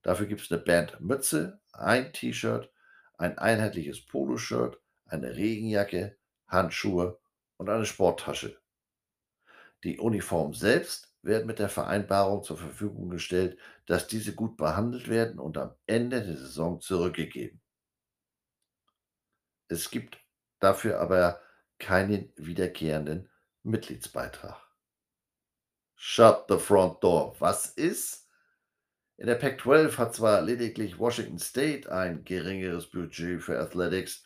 Dafür gibt's 'ne Bandmütze, ein T-Shirt, ein einheitliches Poloshirt, eine Regenjacke, Handschuhe und eine Sporttasche. Die Uniformen selbst werden mit der Vereinbarung zur Verfügung gestellt, dass diese gut behandelt werden und am Ende der Saison zurückgegeben. Es gibt dafür aber keinen wiederkehrenden Mitgliedsbeitrag. Shut the front door. Was ist? In der Pac-12 hat zwar lediglich Washington State ein geringeres Budget für Athletics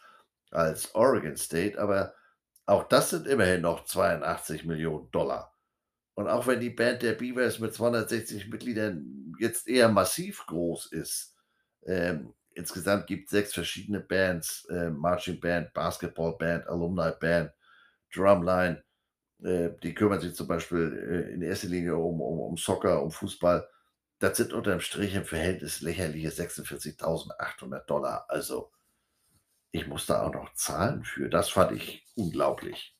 als Oregon State, aber auch das sind immerhin noch 82.000.000 $. Und auch wenn die Band der Beavers mit 260 Mitgliedern jetzt eher massiv groß ist, ähm, insgesamt gibt's 6 verschiedene Bands, äh, Marching Band, Basketball Band, Alumni Band, Drumline, die kümmern sich zum Beispiel, äh, in erster Linie um um um Soccer, um Fußball. Das sind unterm Strich im Verhältnis lächerliche 46.800 $. Also, ich muss da auch noch zahlen für. Das fand ich unglaublich.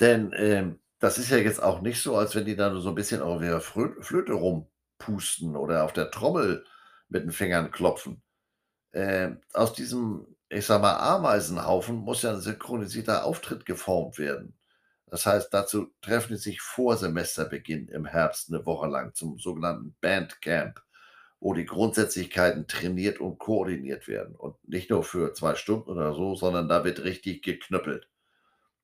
Denn, ähm, das ist ja jetzt auch nicht so, als wenn die da nur so 'n bisschen auf ihrer Flöte rumpusten oder auf der Trommel mit den Fingern klopfen. Ähm, aus diesem, ich sage mal, Ameisenhaufen muss ja 'n synchronisierter Auftritt geformt werden. Das heißt, dazu treffen die sich vor Semesterbeginn im Herbst 'ne Woche lang zum sogenannten Bandcamp, wo die Grundsätzlichkeiten trainiert und koordiniert werden und nicht nur für 2 Stunden oder so, sondern da wird richtig geknüppelt.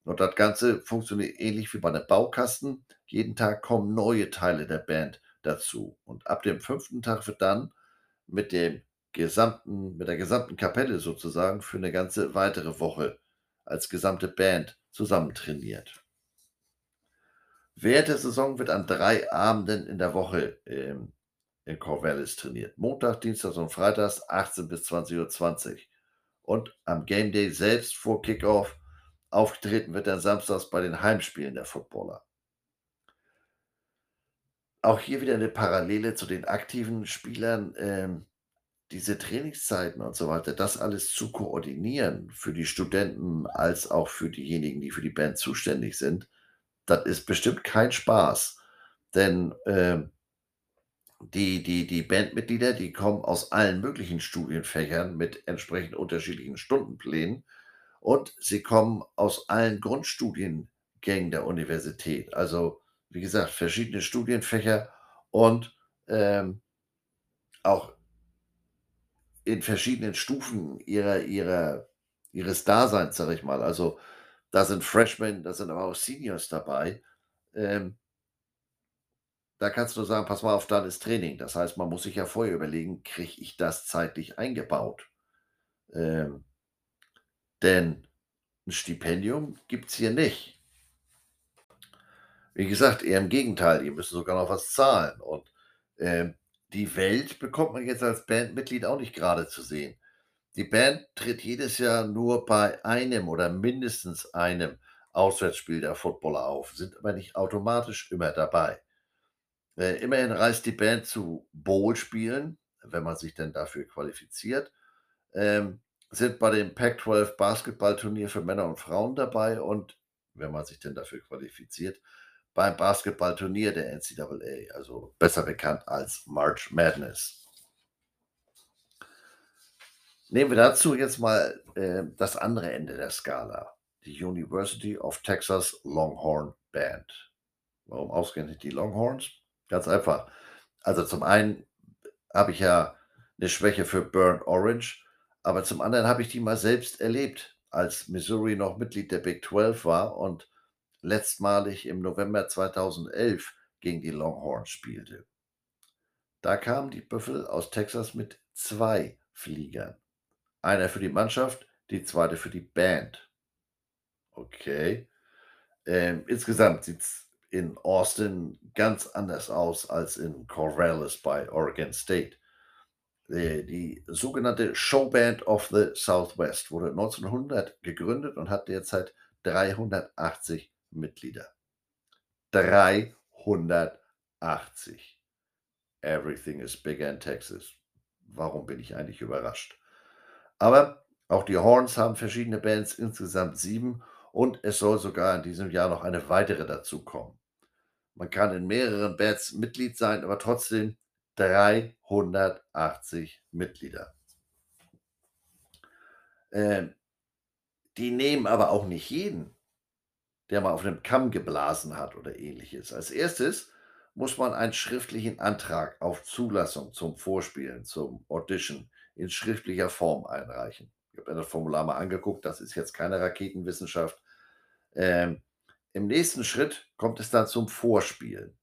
Und das Ganze funktioniert ähnlich wie bei 'nem Baukasten. Jeden Tag kommen neue Teile der Band dazu. Und ab dem 5. Tag wird dann mit dem gesamten mit der gesamten Kapelle sozusagen für 'ne ganze weitere Woche als gesamte Band zusammen trainiert. Während der Saison wird an 3 Abenden in der Woche, ähm, in Corvallis trainiert. Montag, Dienstags und Freitags 18 bis 20:20 Und am Gameday selbst vor Kickoff aufgetreten wird dann samstags bei den Heimspielen der Footballer. Auch hier wieder 'ne Parallele zu den aktiven Spielern, ähm, diese Trainingszeiten und so weiter, das alles zu koordinieren für die Studenten als auch für diejenigen, die für die Band zuständig sind, das ist bestimmt kein Spaß. Denn, ähm Die die die Bandmitglieder, die kommen aus allen möglichen Studienfächern mit entsprechend unterschiedlichen Stundenplänen und sie kommen aus allen Grundstudiengängen der Universität. Also, wie gesagt, verschiedene Studienfächer und, ähm auch in verschiedenen Stufen ihrer ihrer ihres Daseins, sage ich mal. Also, da sind Freshmen, da sind aber auch Seniors dabei. Ähm da kannst du sagen: „Pass mal auf, dann ist Training.“ Das heißt, man muss sich ja vorher überlegen: „Kriege ich das zeitlich eingebaut?“ Ähm denn 'n Stipendium gibt's hier nicht. Wie gesagt, eher im Gegenteil, die müssen sogar noch was zahlen und, ähm, die Welt bekommt man jetzt als Bandmitglied auch nicht gerade zu sehen. Die Band tritt jedes Jahr nur bei einem oder mindestens einem Auswärtsspiel der Footballer auf, sind aber nicht automatisch immer dabei. Äh, immerhin reist die Band zu Bowl-Spielen, wenn man sich denn dafür qualifiziert, ähm, sind bei dem Pac-12 Basketballturnier für Männer und Frauen dabei und, wenn man sich denn dafür qualifiziert, beim Basketballturnier der NCAA, also besser bekannt als March Madness. Nehmen wir dazu jetzt mal, äh, das andere Ende der Skala, die University of Texas Longhorn Band. Warum ausgerechnet die Longhorns? Ganz einfach. Also, zum einen habe ich ja 'ne Schwäche für Burnt Orange, aber zum anderen habe ich die mal selbst erlebt, als Missouri noch Mitglied der Big 12 war und letztmalig im November 2011 gegen die Longhorns spielte. Da kamen die Büffel aus Texas mit 2 Fliegern. Einer für die Mannschaft, die zweite für die Band. Okay. Ähm, insgesamt sieht's in Austin ganz anders aus als in Corvallis bei Oregon State. Äh, die sogenannte Showband of the Southwest wurde 1900 gegründet und hat derzeit 380 Mitglieder. 380. Everything is bigger in Texas. Warum bin ich eigentlich überrascht? Aber auch die Horns haben verschiedene Bands, insgesamt 7 und es soll sogar in diesem Jahr noch eine weitere dazukommen. Man kann in mehreren Bands Mitglied sein, aber trotzdem 380 Mitglieder. Ähm, die nehmen aber auch nicht jeden, der mal auf 'nem Kamm geblasen hat oder Ähnliches. Als Erstes muss man einen schriftlichen Antrag auf Zulassung zum Vorspielen, zum Audition in schriftlicher Form einreichen. Ich habe mir das Formular mal angeguckt, das ist jetzt keine Raketenwissenschaft. Ähm, im nächsten Schritt kommt es dann zum Vorspielen.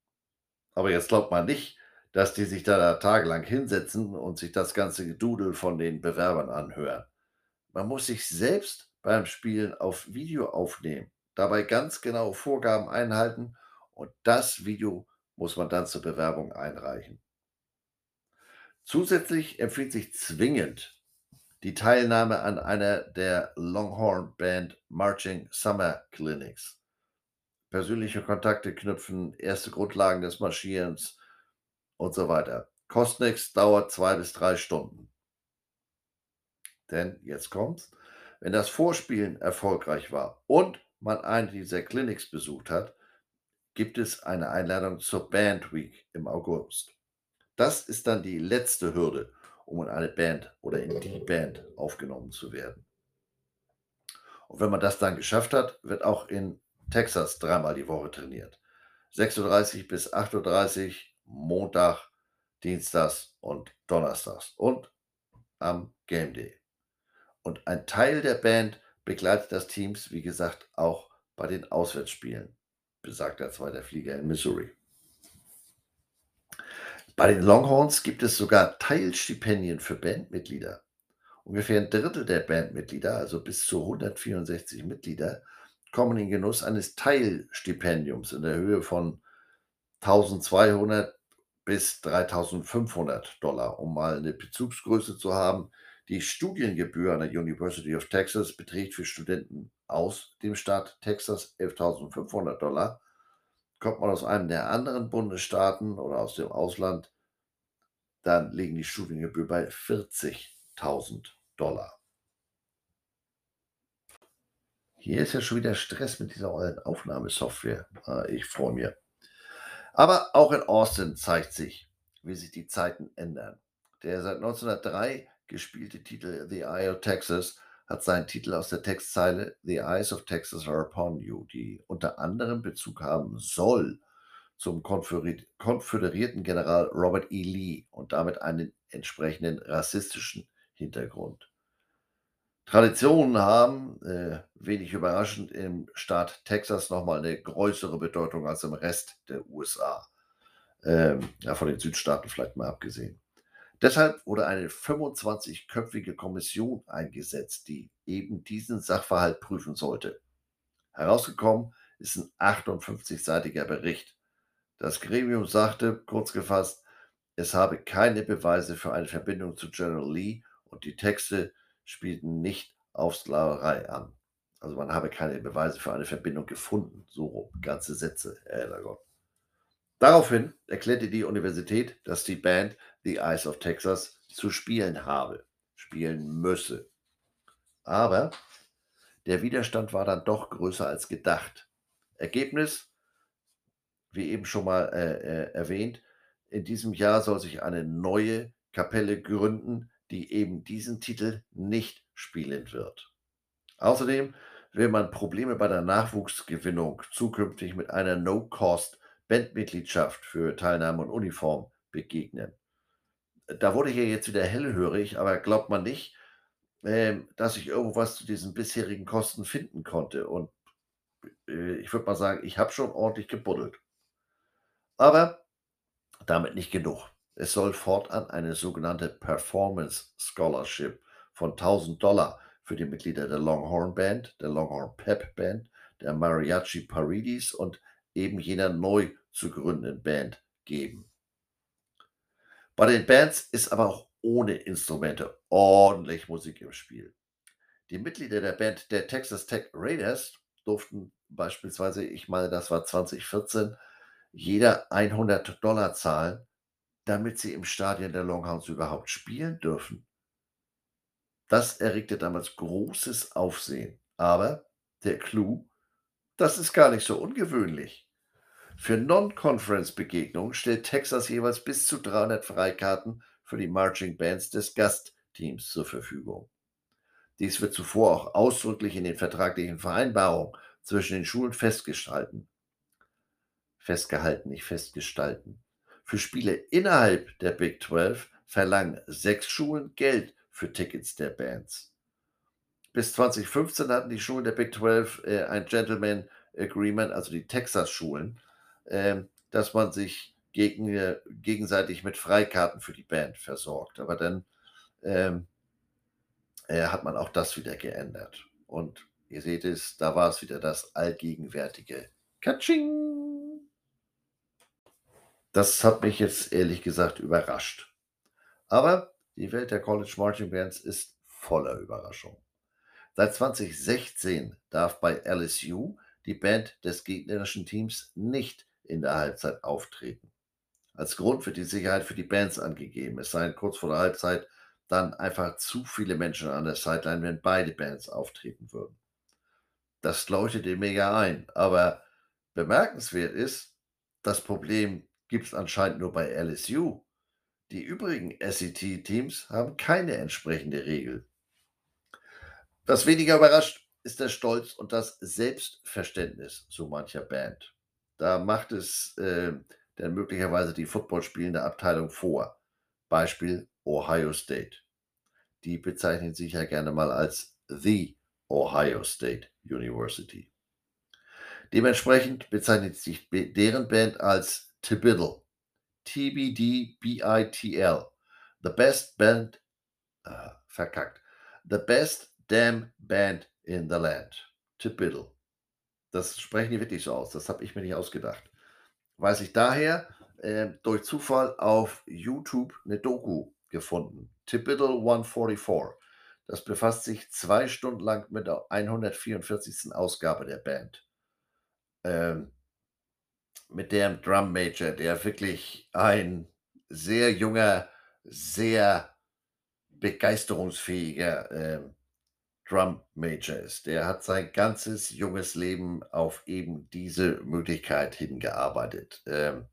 Aber jetzt glaubt mal nicht, dass die sich da tagelang hinsetzen und sich das ganze Gedudel von den Bewerbern anhören. Man muss sich selbst beim Spielen auf Video aufnehmen, dabei ganz genaue Vorgaben einhalten und das Video muss man dann zur Bewerbung einreichen. Zusätzlich empfiehlt sich zwingend die Teilnahme an einer der Longhorn Band Marching Summer Clinics. Persönliche Kontakte knüpfen, erste Grundlagen des Marschierens und so weiter. Kostet nix, dauert 2 bis 3 Stunden. Denn jetzt kommt's, wenn das Vorspielen erfolgreich war und man eine dieser Clinics besucht hat, gibt es eine Einladung zur Band Week im August. Das ist dann die letzte Hürde, um in eine Band oder in die Band aufgenommen zu werden. Und wenn man das dann geschafft hat, wird auch in Texas dreimal die Woche trainiert. 6:30 bis 8:30 Montag, Dienstags und Donnerstags und am Game Day. Und ein Teil der Band begleitet das Teams, wie gesagt, auch bei den Auswärtsspielen, besagter zweiter Flieger in Missouri. Bei den Longhorns gibt es sogar Teilstipendien für Bandmitglieder. Ungefähr 'n Drittel der Bandmitglieder, also bis zu 164 Mitglieder, kommen in Genuss eines Teilstipendiums in der Höhe von 1.200 bis 3.500 $, um mal 'ne Bezugsgröße zu haben. Die Studiengebühr an der University of Texas beträgt für Studenten aus dem Staat Texas 11.500 $. Kommt man aus einem der anderen Bundesstaaten oder aus dem Ausland, dann liegen die Studiengebühren bei 40.000 $. Hier ist ja schon wieder Stress mit dieser ollen Aufnahmesoftware. Ah, ich freue mir. Aber auch in Austin zeigt sich wie sich die Zeiten ändern. Der seit 1903 gespielte Titel The Eye of Texas hat seinen Titel aus der Textzeile The Eyes of Texas are upon you, die unter anderem Bezug haben soll zum konföderierten General Robert E. Lee und damit einen entsprechenden rassistischen Hintergrund. Traditionen haben, äh, wenig überraschend, im Staat Texas nochmal eine größere Bedeutung als im Rest der USA. Ähm, ja, von den Südstaaten vielleicht mal abgesehen. Deshalb wurde eine 25-köpfige Kommission eingesetzt, die eben diesen Sachverhalt prüfen sollte. Herausgekommen ist ein 58-seitiger Bericht. Das Gremium sagte, kurz gefasst, es habe keine Beweise für eine Verbindung zu General Lee und die Texte spielten nicht auf Sklaverei an. Also man habe keine Beweise für eine Verbindung gefunden. So ganze Sätze, Herr. Daraufhin erklärte die Universität, dass die Band The Eyes of Texas zu spielen habe, spielen müsse. Aber der Widerstand war dann doch größer als gedacht. Ergebnis, wie eben schon mal äh, äh, erwähnt, in diesem Jahr soll sich eine neue Kapelle gründen, die eben diesen Titel nicht spielen wird. Außerdem will man Probleme bei der Nachwuchsgewinnung zukünftig mit einer No-Cost Bandmitgliedschaft für Teilnahme und Uniform begegnen. Da wurde hier jetzt wieder hellhörig, aber glaubt man nicht, ähm, dass ich irgendwas zu diesen bisherigen Kosten finden konnte. Und äh, ich würde mal sagen, ich habe schon ordentlich gebuddelt. Aber damit nicht genug. Es soll fortan eine sogenannte Performance Scholarship von 1000 Dollar für die Mitglieder der Longhorn Band, der Longhorn Pep Band, der Mariachi Paridis und eben jener neu zu gründenden Band geben. Bei den Bands ist aber auch ohne Instrumente ordentlich Musik im Spiel. Die Mitglieder der Band der Texas Tech Raiders durften beispielsweise, ich meine, das war 2014, jeder 100 Dollar zahlen, damit sie im Stadion der Longhorns überhaupt spielen dürfen. Das erregte damals großes Aufsehen. Aber der Clou, das ist gar nicht so ungewöhnlich. Für Non-Conference-Begegnungen stellt Texas jeweils bis zu 300 Freikarten für die Marching Bands des Gastteams zur Verfügung. Dies wird zuvor auch ausdrücklich in den vertraglichen Vereinbarungen zwischen den Schulen festgehalten. Festgehalten, nicht festgestalten. Für Spiele innerhalb der Big 12 verlangen sechs Schulen Geld für Tickets der Bands. Bis 2015 hatten die Schulen der Big 12 äh, ein Gentleman Agreement, also die Texas-Schulen, dass man sich gegen, äh, gegenseitig mit Freikarten für die Band versorgt. Aber dann ähm, äh, hat man auch das wieder geändert. Und ihr seht es, da war es wieder das allgegenwärtige Katsching. Das hat mich jetzt ehrlich gesagt überrascht. Aber die Welt der College Marching Bands ist voller Überraschung. Seit 2016 darf bei LSU die Band des gegnerischen Teams nicht in der Halbzeit auftreten. Als Grund wird die Sicherheit für die Bands angegeben. Es seien kurz vor der Halbzeit dann einfach zu viele Menschen an der Sideline, wenn beide Bands auftreten würden. Das leuchtet mir ja ein, aber bemerkenswert ist, das Problem gibt es anscheinend nur bei LSU. Die übrigen SET-Teams haben keine entsprechende Regel. Was weniger überrascht, ist der Stolz und das Selbstverständnis so mancher Band. Da macht es äh, dann möglicherweise die footballspielende Abteilung vor. Beispiel Ohio State. Die bezeichnen sich ja gerne mal als The Ohio State University. Dementsprechend bezeichnet sich deren Band als TBITL. T-B-D-B-I-T-L. The best band, äh, verkackt. The best damn band in the land. TBITL. Das sprechen die wirklich so aus. Das habe ich mir nicht ausgedacht. Weiß ich daher äh, durch Zufall auf YouTube eine Doku gefunden. Typical 144. Das befasst sich zwei Stunden lang mit der 144. Ausgabe der Band. Ähm, mit dem Drum Major, der wirklich ein sehr junger, sehr begeisterungsfähiger äh, Drum Major ist. Der hat sein ganzes junges Leben auf eben diese Möglichkeit hingearbeitet. Ähm,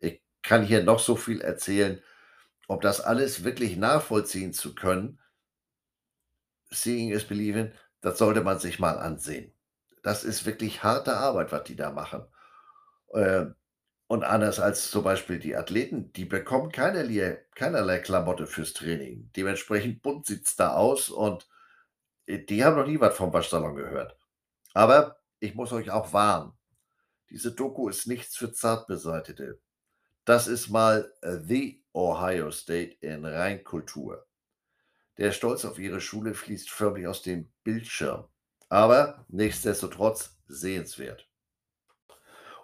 ich kann hier noch so viel erzählen, um das alles wirklich nachvollziehen zu können. Seeing is believing, das sollte man sich mal ansehen. Das ist wirklich harte Arbeit, was die da machen. Äh, und anders als zum Beispiel die Athleten, die bekommen keinerlei, keinerlei Klamotte fürs Training. Dementsprechend bunt sieht es da aus und die haben noch nie was vom Waschsalon gehört. Aber ich muss euch auch warnen. Diese Doku ist nichts für Zartbeseitete. Das ist mal äh, The Ohio State in Reinkultur. Der Stolz auf ihre Schule fließt förmlich aus dem Bildschirm. Aber nichtsdestotrotz sehenswert.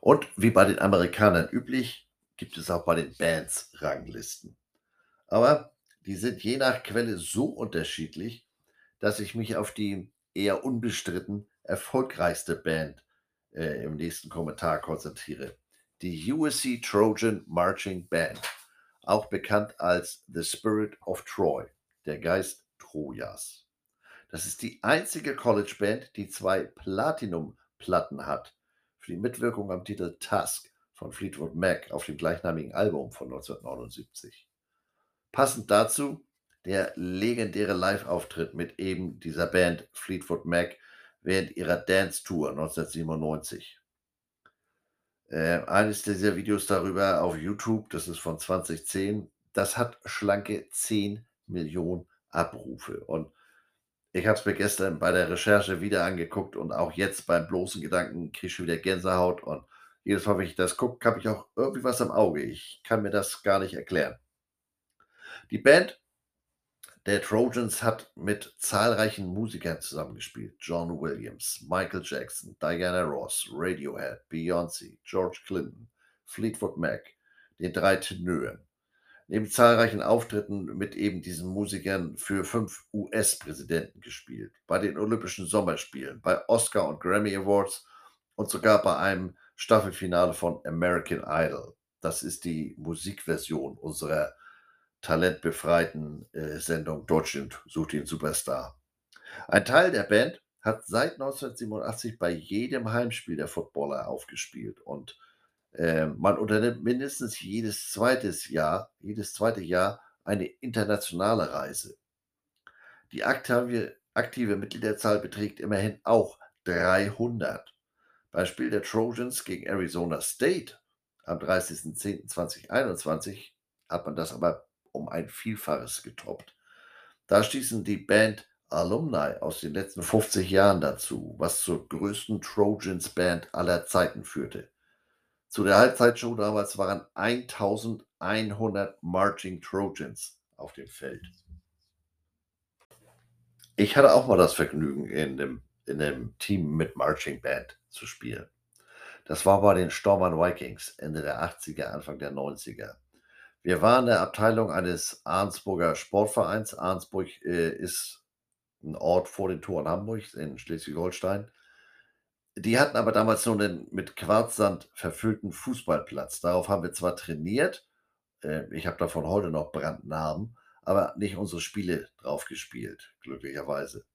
Und wie bei den Amerikanern üblich, gibt es auch bei den Bands Ranglisten. Aber die sind je nach Quelle so unterschiedlich, dass ich mich auf die eher unbestritten erfolgreichste Band äh, im nächsten Kommentar konzentriere. Die USC Trojan Marching Band, auch bekannt als The Spirit of Troy, der Geist Trojas. Das ist die einzige College-Band, die zwei Platinum-Platten hat für die Mitwirkung am Titel Tusk von Fleetwood Mac auf dem gleichnamigen Album von 1979. Passend dazu der legendäre Live-Auftritt mit eben dieser Band Fleetwood Mac während ihrer Dance Tour 1997. Äh, eines dieser Videos darüber auf YouTube, das ist von 2010, das hat schlanke 10 Millionen Abrufe. Und ich habe es mir gestern bei der Recherche wieder angeguckt und auch jetzt beim bloßen Gedanken kriege ich wieder Gänsehaut. Und jedes Mal, wenn ich das gucke, habe ich auch irgendwie was am Auge. Ich kann mir das gar nicht erklären. Die Band der Trojans hat mit zahlreichen Musikern zusammengespielt. John Williams, Michael Jackson, Diana Ross, Radiohead, Beyoncé, George Clinton, Fleetwood Mac, den drei Tenören. Neben zahlreichen Auftritten mit eben diesen Musikern für fünf US-Präsidenten gespielt, bei den Olympischen Sommerspielen, bei Oscar und Grammy Awards und sogar bei einem Staffelfinale von American Idol. Das ist die Musikversion unserer talentbefreiten äh, Sendung Deutschland sucht den Superstar. Ein Teil der Band hat seit 1987 bei jedem Heimspiel der Footballer aufgespielt und äh, man unternimmt mindestens jedes zweites Jahr, jedes zweite Jahr eine internationale Reise. Die aktive, aktive Mitgliederzahl beträgt immerhin auch 300. Beim Spiel der Trojans gegen Arizona State am 30.10.2021 hat man das aber um ein Vielfaches getoppt. Da stießen die Band Alumni aus den letzten 50 Jahren dazu, was zur größten Trojans Band aller Zeiten führte. Zu der Halbzeitshow damals waren 1100 Marching Trojans auf dem Feld. Ich hatte auch mal das Vergnügen, in dem, in dem Team mit Marching Band zu spielen. Das war bei den Stormern Vikings Ende der 80er, Anfang der 90er. Wir waren der Abteilung eines Arnsburger Sportvereins. Arnsburg äh, ist ein Ort vor den Toren Hamburgs in Schleswig-Holstein. Die hatten aber damals nur einen mit Quarzsand verfüllten Fußballplatz. Darauf haben wir zwar trainiert, äh, ich habe davon heute noch Brandnarben, aber nicht unsere Spiele drauf gespielt, glücklicherweise.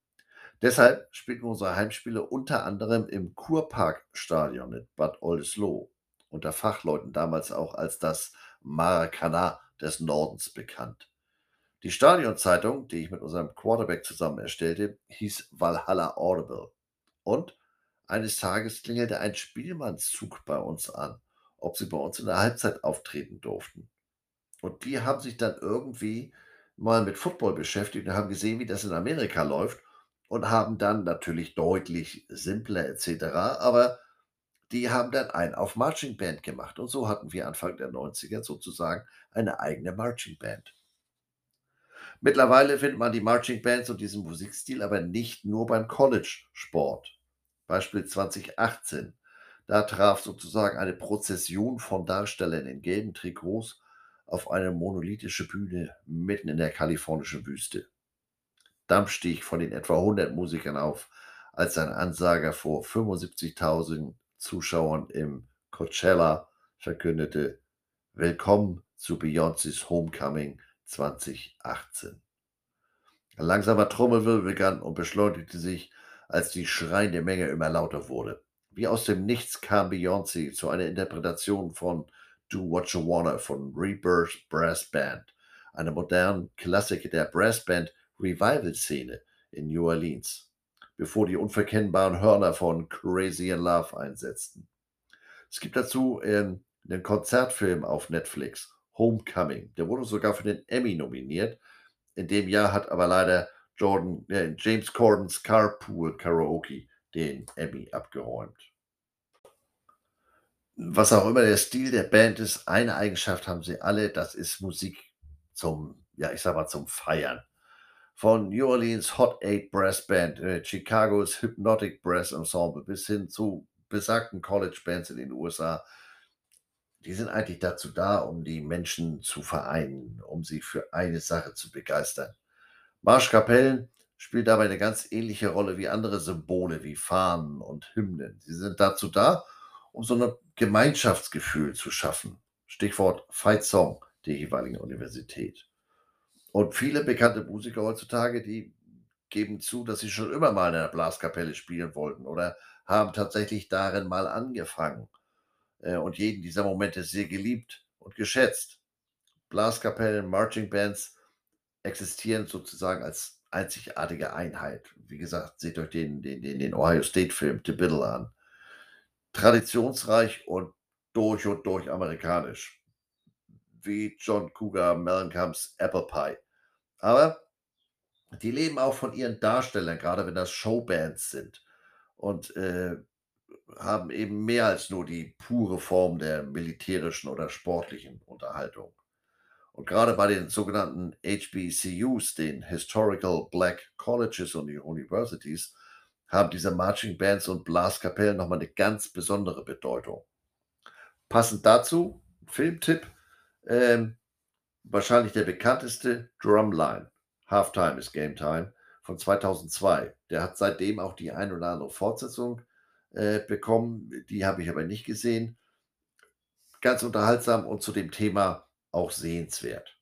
Deshalb spielten unsere Heimspiele unter anderem im Kurparkstadion in Bad Oldesloe, unter Fachleuten damals auch als das Maracana des Nordens bekannt. Die Stadionzeitung, die ich mit unserem Quarterback zusammen erstellte, hieß Valhalla Audible. Und eines Tages klingelte ein Spielmannszug bei uns an, ob sie bei uns in der Halbzeit auftreten durften. Und die haben sich dann irgendwie mal mit Football beschäftigt und haben gesehen, wie das in Amerika läuft und haben dann natürlich deutlich simpler etc., aber die haben dann einen auf Marching Band gemacht. Und so hatten wir Anfang der 90er sozusagen eine eigene Marching Band. Mittlerweile findet man die Marching Bands und diesen Musikstil aber nicht nur beim College-Sport. Beispiel 2018. Da traf sozusagen eine Prozession von Darstellern in gelben Trikots auf eine monolithische Bühne mitten in der kalifornischen Wüste. Dampf stieg von den etwa 100 Musikern auf, als ein Ansager vor 75.000 Zuschauern im Coachella verkündete Willkommen zu Beyoncés Homecoming 2018. Ein langsamer Trommelwirbel begann und beschleunigte sich, als die schreiende Menge immer lauter wurde. Wie aus dem Nichts kam Beyoncé zu einer Interpretation von Do What You Wanna von Rebirth Brass Band, einer modernen Klassiker der Brassband Revival-Szene in New Orleans, bevor die unverkennbaren Hörner von Crazy in Love einsetzten. Es gibt dazu einen Konzertfilm auf Netflix, Homecoming. Der wurde sogar für den Emmy nominiert. In dem Jahr hat aber leider Jordan, äh, James Cordens Carpool Karaoke den Emmy abgeräumt. Was auch immer der Stil der Band ist, eine Eigenschaft haben sie alle, das ist Musik zum, ja, ich sag mal, zum Feiern. Von New Orleans Hot Eight Brass Band, äh, Chicagos Hypnotic Brass Ensemble bis hin zu besagten College Bands in den USA. Die sind eigentlich dazu da, um die Menschen zu vereinen, um sie für eine Sache zu begeistern. Marschkapellen spielt dabei eine ganz ähnliche Rolle wie andere Symbole wie Fahnen und Hymnen. Sie sind dazu da, um so ein Gemeinschaftsgefühl zu schaffen. Stichwort Fight Song der jeweiligen Universität. Und viele bekannte Musiker heutzutage, die geben zu, dass sie schon immer mal in einer Blaskapelle spielen wollten oder haben tatsächlich darin mal angefangen äh, und jeden dieser Momente sehr geliebt und geschätzt. Blaskapellen, Marching Bands existieren sozusagen als einzigartige Einheit. Wie gesagt, seht euch den, den, den, Ohio State Film The Biddle an. Traditionsreich und durch und durch amerikanisch. Wie John Cougar Mellencamp's Apple Pie. Aber die leben auch von ihren Darstellern, gerade wenn das Showbands sind. Und äh, haben eben mehr als nur die pure Form der militärischen oder sportlichen Unterhaltung. Und gerade bei den sogenannten HBCUs, den Historical Black Colleges und Universities, haben diese Marching Bands und Blaskapellen nochmal eine ganz besondere Bedeutung. Passend dazu, Filmtipp, ähm, wahrscheinlich der bekannteste Drumline, Halftime is Game Time von 2002. Der hat seitdem auch die ein oder andere Fortsetzung äh, bekommen, die habe ich aber nicht gesehen. Ganz unterhaltsam und zu dem Thema auch sehenswert.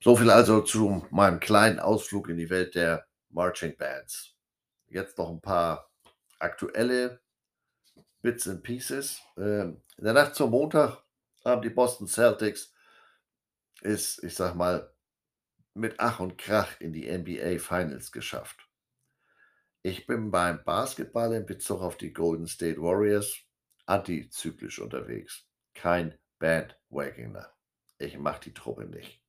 So viel also zu meinem kleinen Ausflug in die Welt der Marching Bands. Jetzt noch ein paar aktuelle Bits and Pieces. Ähm, in der Nacht zum Montag haben die Boston Celtics es, ich sag mal, mit Ach und Krach in die NBA Finals geschafft. Ich bin beim Basketball in Bezug auf die Golden State Warriors antizyklisch unterwegs. Kein Bandwagoner. Ich mach die Truppe nicht.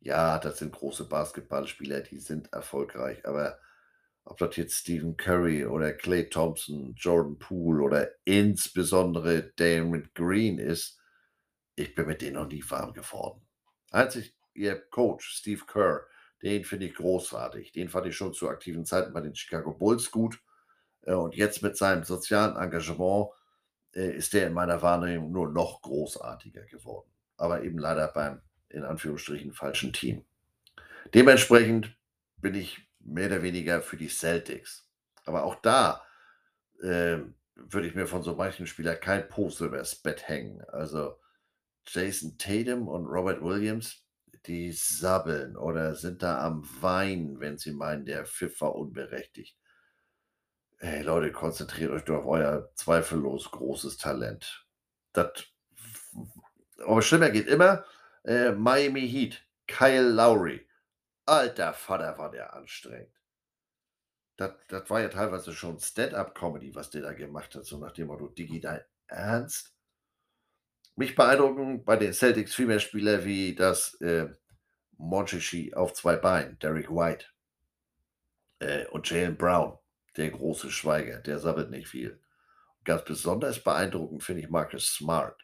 Ja, das sind große Basketballspieler, die sind erfolgreich, aber ob das jetzt Stephen Curry oder Clay Thompson, Jordan Poole oder insbesondere Damon Green ist, ich bin mit denen noch nie warm geworden. Einzig ihr Coach, Steve Kerr, den finde ich großartig. Den fand ich schon zu aktiven Zeiten bei den Chicago Bulls gut. Äh, und jetzt mit seinem sozialen Engagement äh, ist der in meiner Wahrnehmung nur noch großartiger geworden. Aber eben leider beim, in Anführungsstrichen, falschen Team. Dementsprechend bin ich mehr oder weniger für die Celtics. Aber auch da äh, würde ich mir von so manchen Spielern kein Poster übers Bett hängen. Also Jason Tatum und Robert Williams, die sabbeln oder sind da am Weinen, wenn sie meinen, der Pfiff war unberechtigt. Hey Leute, konzentriert euch doch auf euer zweifellos großes Talent. Das, aber schlimmer geht immer. Äh, Miami Heat, Kyle Lowry. Alter Vater, war der anstrengend. Das, das war ja teilweise schon Stand-up-Comedy, was der da gemacht hat, so nach dem Motto, Digi, dein Ernst? Mich beeindrucken bei den Celtics viel mehr Spieler wie das äh, Monchichi auf zwei Beinen, Derek White äh, und Jalen Brown, der große Schweiger, der sabbelt nicht viel. Ganz besonders beeindruckend finde ich Marcus Smart.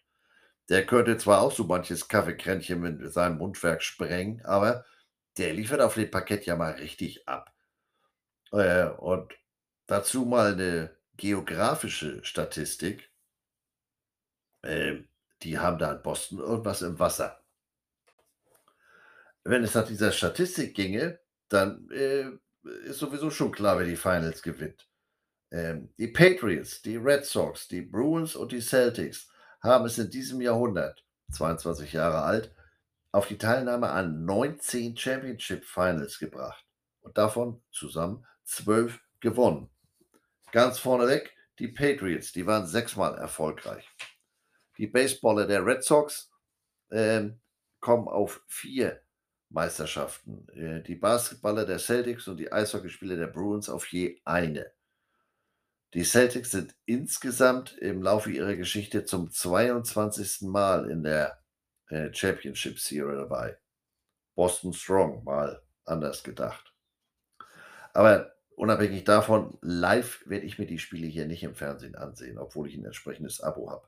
Der könnte zwar auch so manches Kaffeekränzchen mit seinem Mundwerk sprengen, aber der liefert auf dem Parkett ja mal richtig ab. Äh, und dazu mal eine geografische Statistik. Äh, die haben da in Boston irgendwas im Wasser. Wenn es nach dieser Statistik ginge, dann äh, ist sowieso schon klar, wer die Finals gewinnt. Ähm, die Patriots, die Red Sox, die Bruins und die Celtics haben es in diesem Jahrhundert, 22 Jahre alt, auf die Teilnahme an 19 Championship Finals gebracht und davon zusammen 12 gewonnen. Ganz vorneweg, die Patriots, die waren sechsmal erfolgreich. Die Baseballer der Red Sox ähm, kommen auf vier Meisterschaften. Äh, die Basketballer der Celtics und die Eishockeyspieler der Bruins auf je eine. Die Celtics sind insgesamt im Laufe ihrer Geschichte zum 22. Mal in der äh, Championship Series dabei. Boston Strong, mal anders gedacht. Aber unabhängig davon, live werde ich mir die Spiele hier nicht im Fernsehen ansehen, obwohl ich ein entsprechendes Abo habe.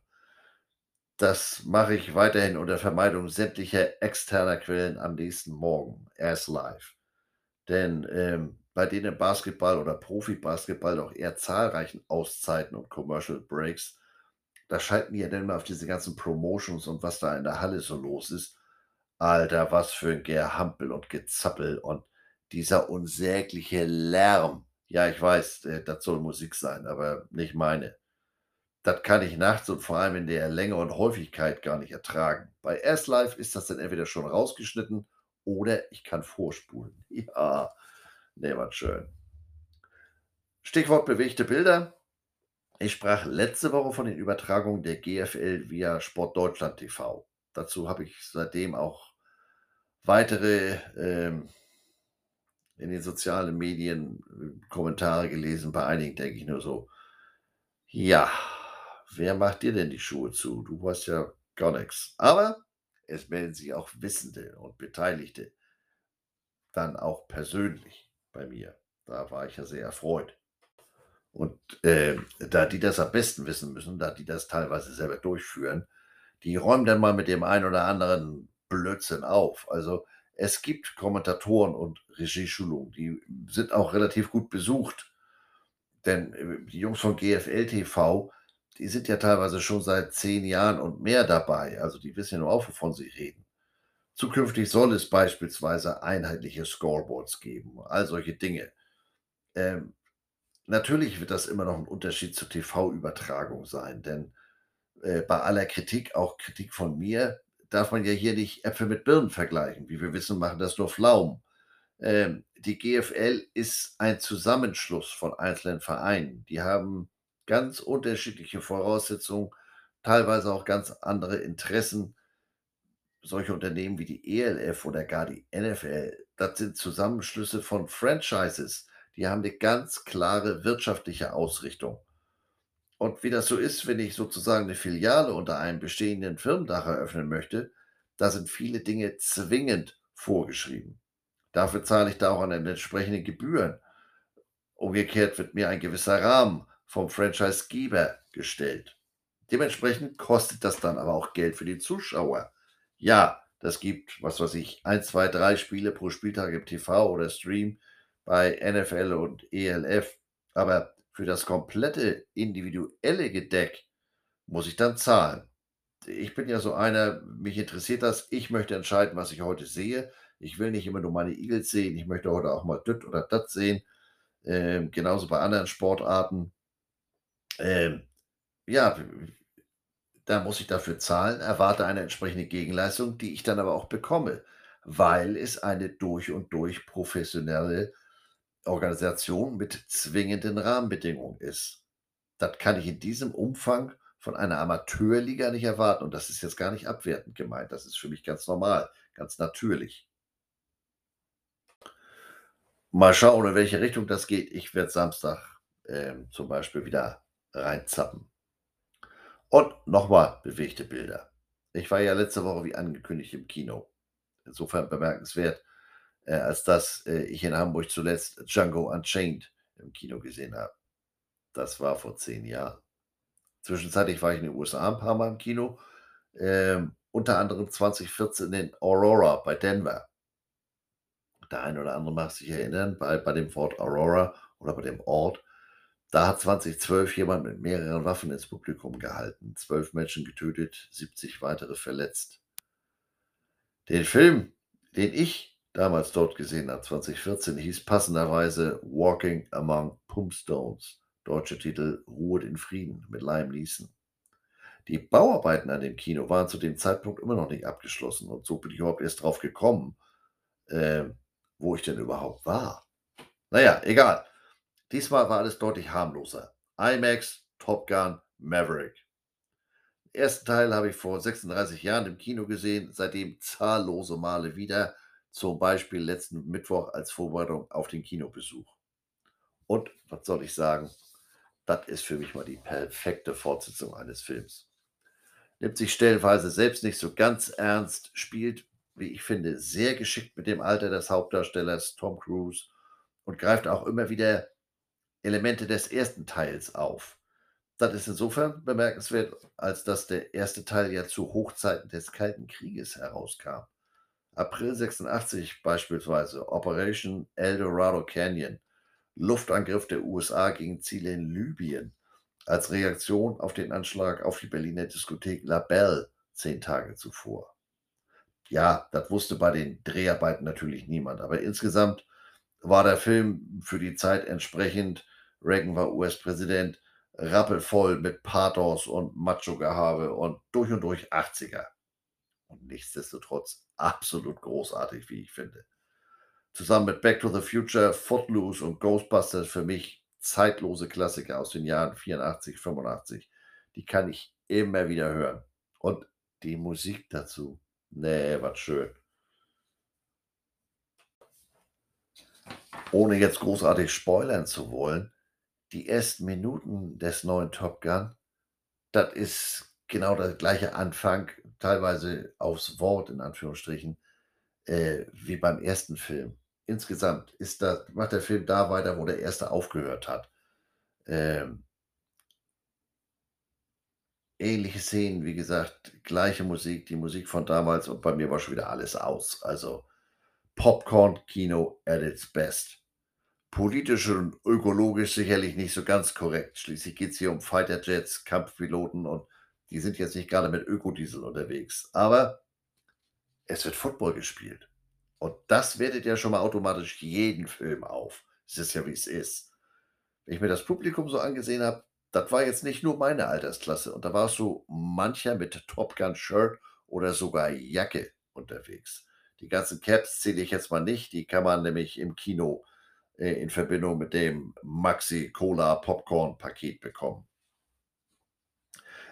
Das mache ich weiterhin unter Vermeidung sämtlicher externer Quellen am nächsten Morgen, erst live. Denn ähm, bei den im Basketball oder Profi-Basketball doch eher zahlreichen Auszeiten und Commercial Breaks, da schalten die ja dann mal auf diese ganzen Promotions und was da in der Halle so los ist. Alter, was für ein Gerhampel und Gezappel und dieser unsägliche Lärm. Ja, ich weiß, äh, das soll Musik sein, aber nicht meine. Das kann ich nachts und vor allem in der Länge und Häufigkeit gar nicht ertragen. Bei S-Live ist das dann entweder schon rausgeschnitten oder ich kann vorspulen. Ja, ne, was schön. Stichwort bewegte Bilder. Ich sprach letzte Woche von den Übertragungen der GFL via Sport Deutschland TV. Dazu habe ich seitdem auch weitere ähm, in den sozialen Medien äh, Kommentare gelesen. Bei einigen denke ich nur so, ja, wer macht dir denn die Schuhe zu? Du weißt ja gar nichts. Aber es melden sich auch Wissende und Beteiligte dann auch persönlich bei mir. Da war ich ja sehr erfreut. Und äh, da die das am besten wissen müssen, da die das teilweise selber durchführen, die räumen dann mal mit dem einen oder anderen Blödsinn auf. Also es gibt Kommentatoren und Regieschulungen, die sind auch relativ gut besucht. Denn äh, die Jungs von GFL TV, die sind ja teilweise schon seit zehn Jahren und mehr dabei. Also die wissen ja nur auch, wovon sie reden. Zukünftig soll es beispielsweise einheitliche Scoreboards geben, all solche Dinge. Ähm, natürlich wird das immer noch ein Unterschied zur TV-Übertragung sein, denn äh, bei aller Kritik, auch Kritik von mir, darf man ja hier nicht Äpfel mit Birnen vergleichen. Wie wir wissen, machen das nur Pflaumen. Ähm, die GFL ist ein Zusammenschluss von einzelnen Vereinen. Die haben ganz unterschiedliche Voraussetzungen, teilweise auch ganz andere Interessen. Solche Unternehmen wie die ELF oder gar die NFL, das sind Zusammenschlüsse von Franchises. Die haben eine ganz klare wirtschaftliche Ausrichtung. Und wie das so ist, wenn ich sozusagen eine Filiale unter einem bestehenden Firmendach eröffnen möchte, da sind viele Dinge zwingend vorgeschrieben. Dafür zahle ich da auch eine entsprechende Gebühren. Umgekehrt wird mir ein gewisser Rahmen vom Franchisegeber gestellt. Dementsprechend kostet das dann aber auch Geld für die Zuschauer. Ja, das gibt, was weiß ich, 1, 2, 3 Spiele pro Spieltag im TV oder Stream bei NFL und ELF. Aber für das komplette individuelle Gedeck muss ich dann zahlen. Ich bin ja so einer, mich interessiert das, ich möchte entscheiden, was ich heute sehe. Ich will nicht immer nur meine Eagles sehen, ich möchte heute auch mal das oder das sehen. Ähm, genauso bei anderen Sportarten. Ähm, ja, da muss ich dafür zahlen, erwarte eine entsprechende Gegenleistung, die ich dann aber auch bekomme, weil es eine durch und durch professionelle Organisation mit zwingenden Rahmenbedingungen ist. Das kann ich in diesem Umfang von einer Amateurliga nicht erwarten. Und das ist jetzt gar nicht abwertend gemeint. Das ist für mich ganz normal, ganz natürlich. Mal schauen, in welche Richtung das geht. Ich werde Samstag äh, zum Beispiel wieder reinzappen. Und nochmal bewegte Bilder. Ich war ja letzte Woche wie angekündigt im Kino. Insofern bemerkenswert, äh, als dass äh, ich in Hamburg zuletzt Django Unchained im Kino gesehen habe. Das war vor zehn Jahren. Zwischenzeitlich war ich in den USA ein paar Mal im Kino, ähm, unter anderem 2014 in Aurora bei Denver. Der eine oder andere mag sich erinnern, bei, bei dem Wort Aurora oder bei dem Ort. Da hat 2012 jemand mit mehreren Waffen ins Publikum gehalten, zwölf Menschen getötet, 70 weitere verletzt. Den Film, den ich damals dort gesehen habe, 2014, hieß passenderweise Walking Among Pumpstones. Deutscher Titel Ruhe in Frieden mit Liam Neeson. Die Bauarbeiten an dem Kino waren zu dem Zeitpunkt immer noch nicht abgeschlossen und so bin ich überhaupt erst drauf gekommen, äh, wo ich denn überhaupt war. Naja, egal. Diesmal war alles deutlich harmloser. IMAX, Top Gun, Maverick. Den ersten Teil habe ich vor 36 Jahren im Kino gesehen, seitdem zahllose Male wieder, zum Beispiel letzten Mittwoch als Vorbereitung auf den Kinobesuch. Und was soll ich sagen? Das ist für mich mal die perfekte Fortsetzung eines Films. Nimmt sich stellenweise selbst nicht so ganz ernst, spielt, wie ich finde, sehr geschickt mit dem Alter des Hauptdarstellers Tom Cruise und greift auch immer wieder Elemente des ersten Teils auf. Das ist insofern bemerkenswert, als dass der erste Teil ja zu Hochzeiten des Kalten Krieges herauskam. April 86 beispielsweise Operation Eldorado Canyon, Luftangriff der USA gegen Ziele in Libyen als Reaktion auf den Anschlag auf die Berliner Diskothek La Belle zehn Tage zuvor. Ja, das wusste bei den Dreharbeiten natürlich niemand, aber insgesamt war der Film für die Zeit entsprechend. Reagan war US-Präsident, rappelvoll mit Pathos und Macho-Gehabe und durch und durch 80er. Und nichtsdestotrotz absolut großartig, wie ich finde. Zusammen mit Back to the Future, Footloose und Ghostbusters für mich zeitlose Klassiker aus den Jahren 84, 85. Die kann ich immer wieder hören. Und die Musik dazu. Nee, was schön. Ohne jetzt großartig spoilern zu wollen, die ersten Minuten des neuen Top Gun, das ist genau der gleiche Anfang, teilweise aufs Wort in Anführungsstrichen, äh, wie beim ersten Film. Insgesamt ist das, macht der Film da weiter, wo der erste aufgehört hat. Ähm, ähnliche Szenen, wie gesagt, gleiche Musik, die Musik von damals und bei mir war schon wieder alles aus. Also Popcorn-Kino at its best. Politisch und ökologisch sicherlich nicht so ganz korrekt. Schließlich geht es hier um Fighterjets, Kampfpiloten und die sind jetzt nicht gerade mit Ökodiesel unterwegs. Aber es wird Football gespielt. Und das wertet ja schon mal automatisch jeden Film auf. Es ist ja, wie es ist. Wenn ich mir das Publikum so angesehen habe, das war jetzt nicht nur meine Altersklasse. Und da war so mancher mit Top Gun Shirt oder sogar Jacke unterwegs. Die ganzen Caps zähle ich jetzt mal nicht. Die kann man nämlich im Kino äh, in Verbindung mit dem Maxi Cola Popcorn Paket bekommen.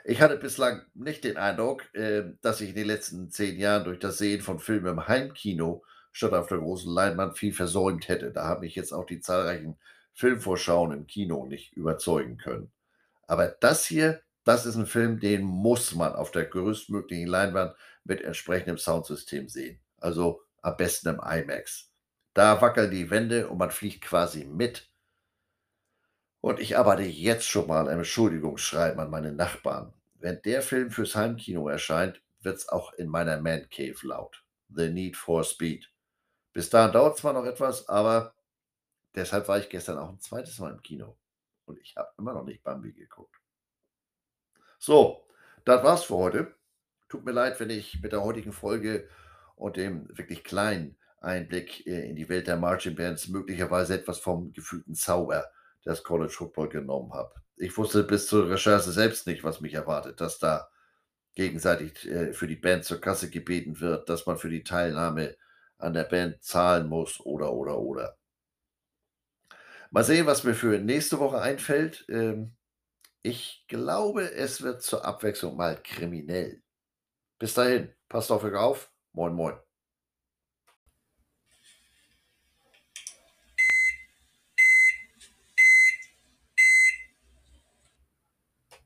Ich hatte bislang nicht den Eindruck, äh, dass ich in den letzten zehn Jahren durch das Sehen von Filmen im Heimkino statt auf der großen Leinwand viel versäumt hätte. Da haben mich jetzt auch die zahlreichen Filmvorschauen im Kino nicht überzeugen können. Aber das hier, das ist ein Film, den muss man auf der größtmöglichen Leinwand mit entsprechendem Soundsystem sehen. Also am besten im IMAX. Da wackeln die Wände und man fliegt quasi mit. Und ich arbeite jetzt schon mal ein Entschuldigungsschreiben an meine Nachbarn. Wenn der Film fürs Heimkino erscheint, wird es auch in meiner Man Cave laut. The Need for Speed. Bis dahin dauert zwar noch etwas, aber deshalb war ich gestern auch ein zweites Mal im Kino. Und ich habe immer noch nicht Bambi geguckt. So, das war's für heute. Tut mir leid, wenn ich mit der heutigen Folge und dem wirklich kleinen Einblick äh, in die Welt der Marching Bands möglicherweise etwas vom gefühlten Zauber des College Football genommen habe. Ich wusste bis zur Recherche selbst nicht, was mich erwartet, dass da gegenseitig äh, für die Band zur Kasse gebeten wird, dass man für die Teilnahme an der Band zahlen muss oder oder oder. Mal sehen, was mir für nächste Woche einfällt. Ähm, ich glaube, es wird zur Abwechslung mal kriminell. Bis dahin, passt auf euch auf. Moin, moin.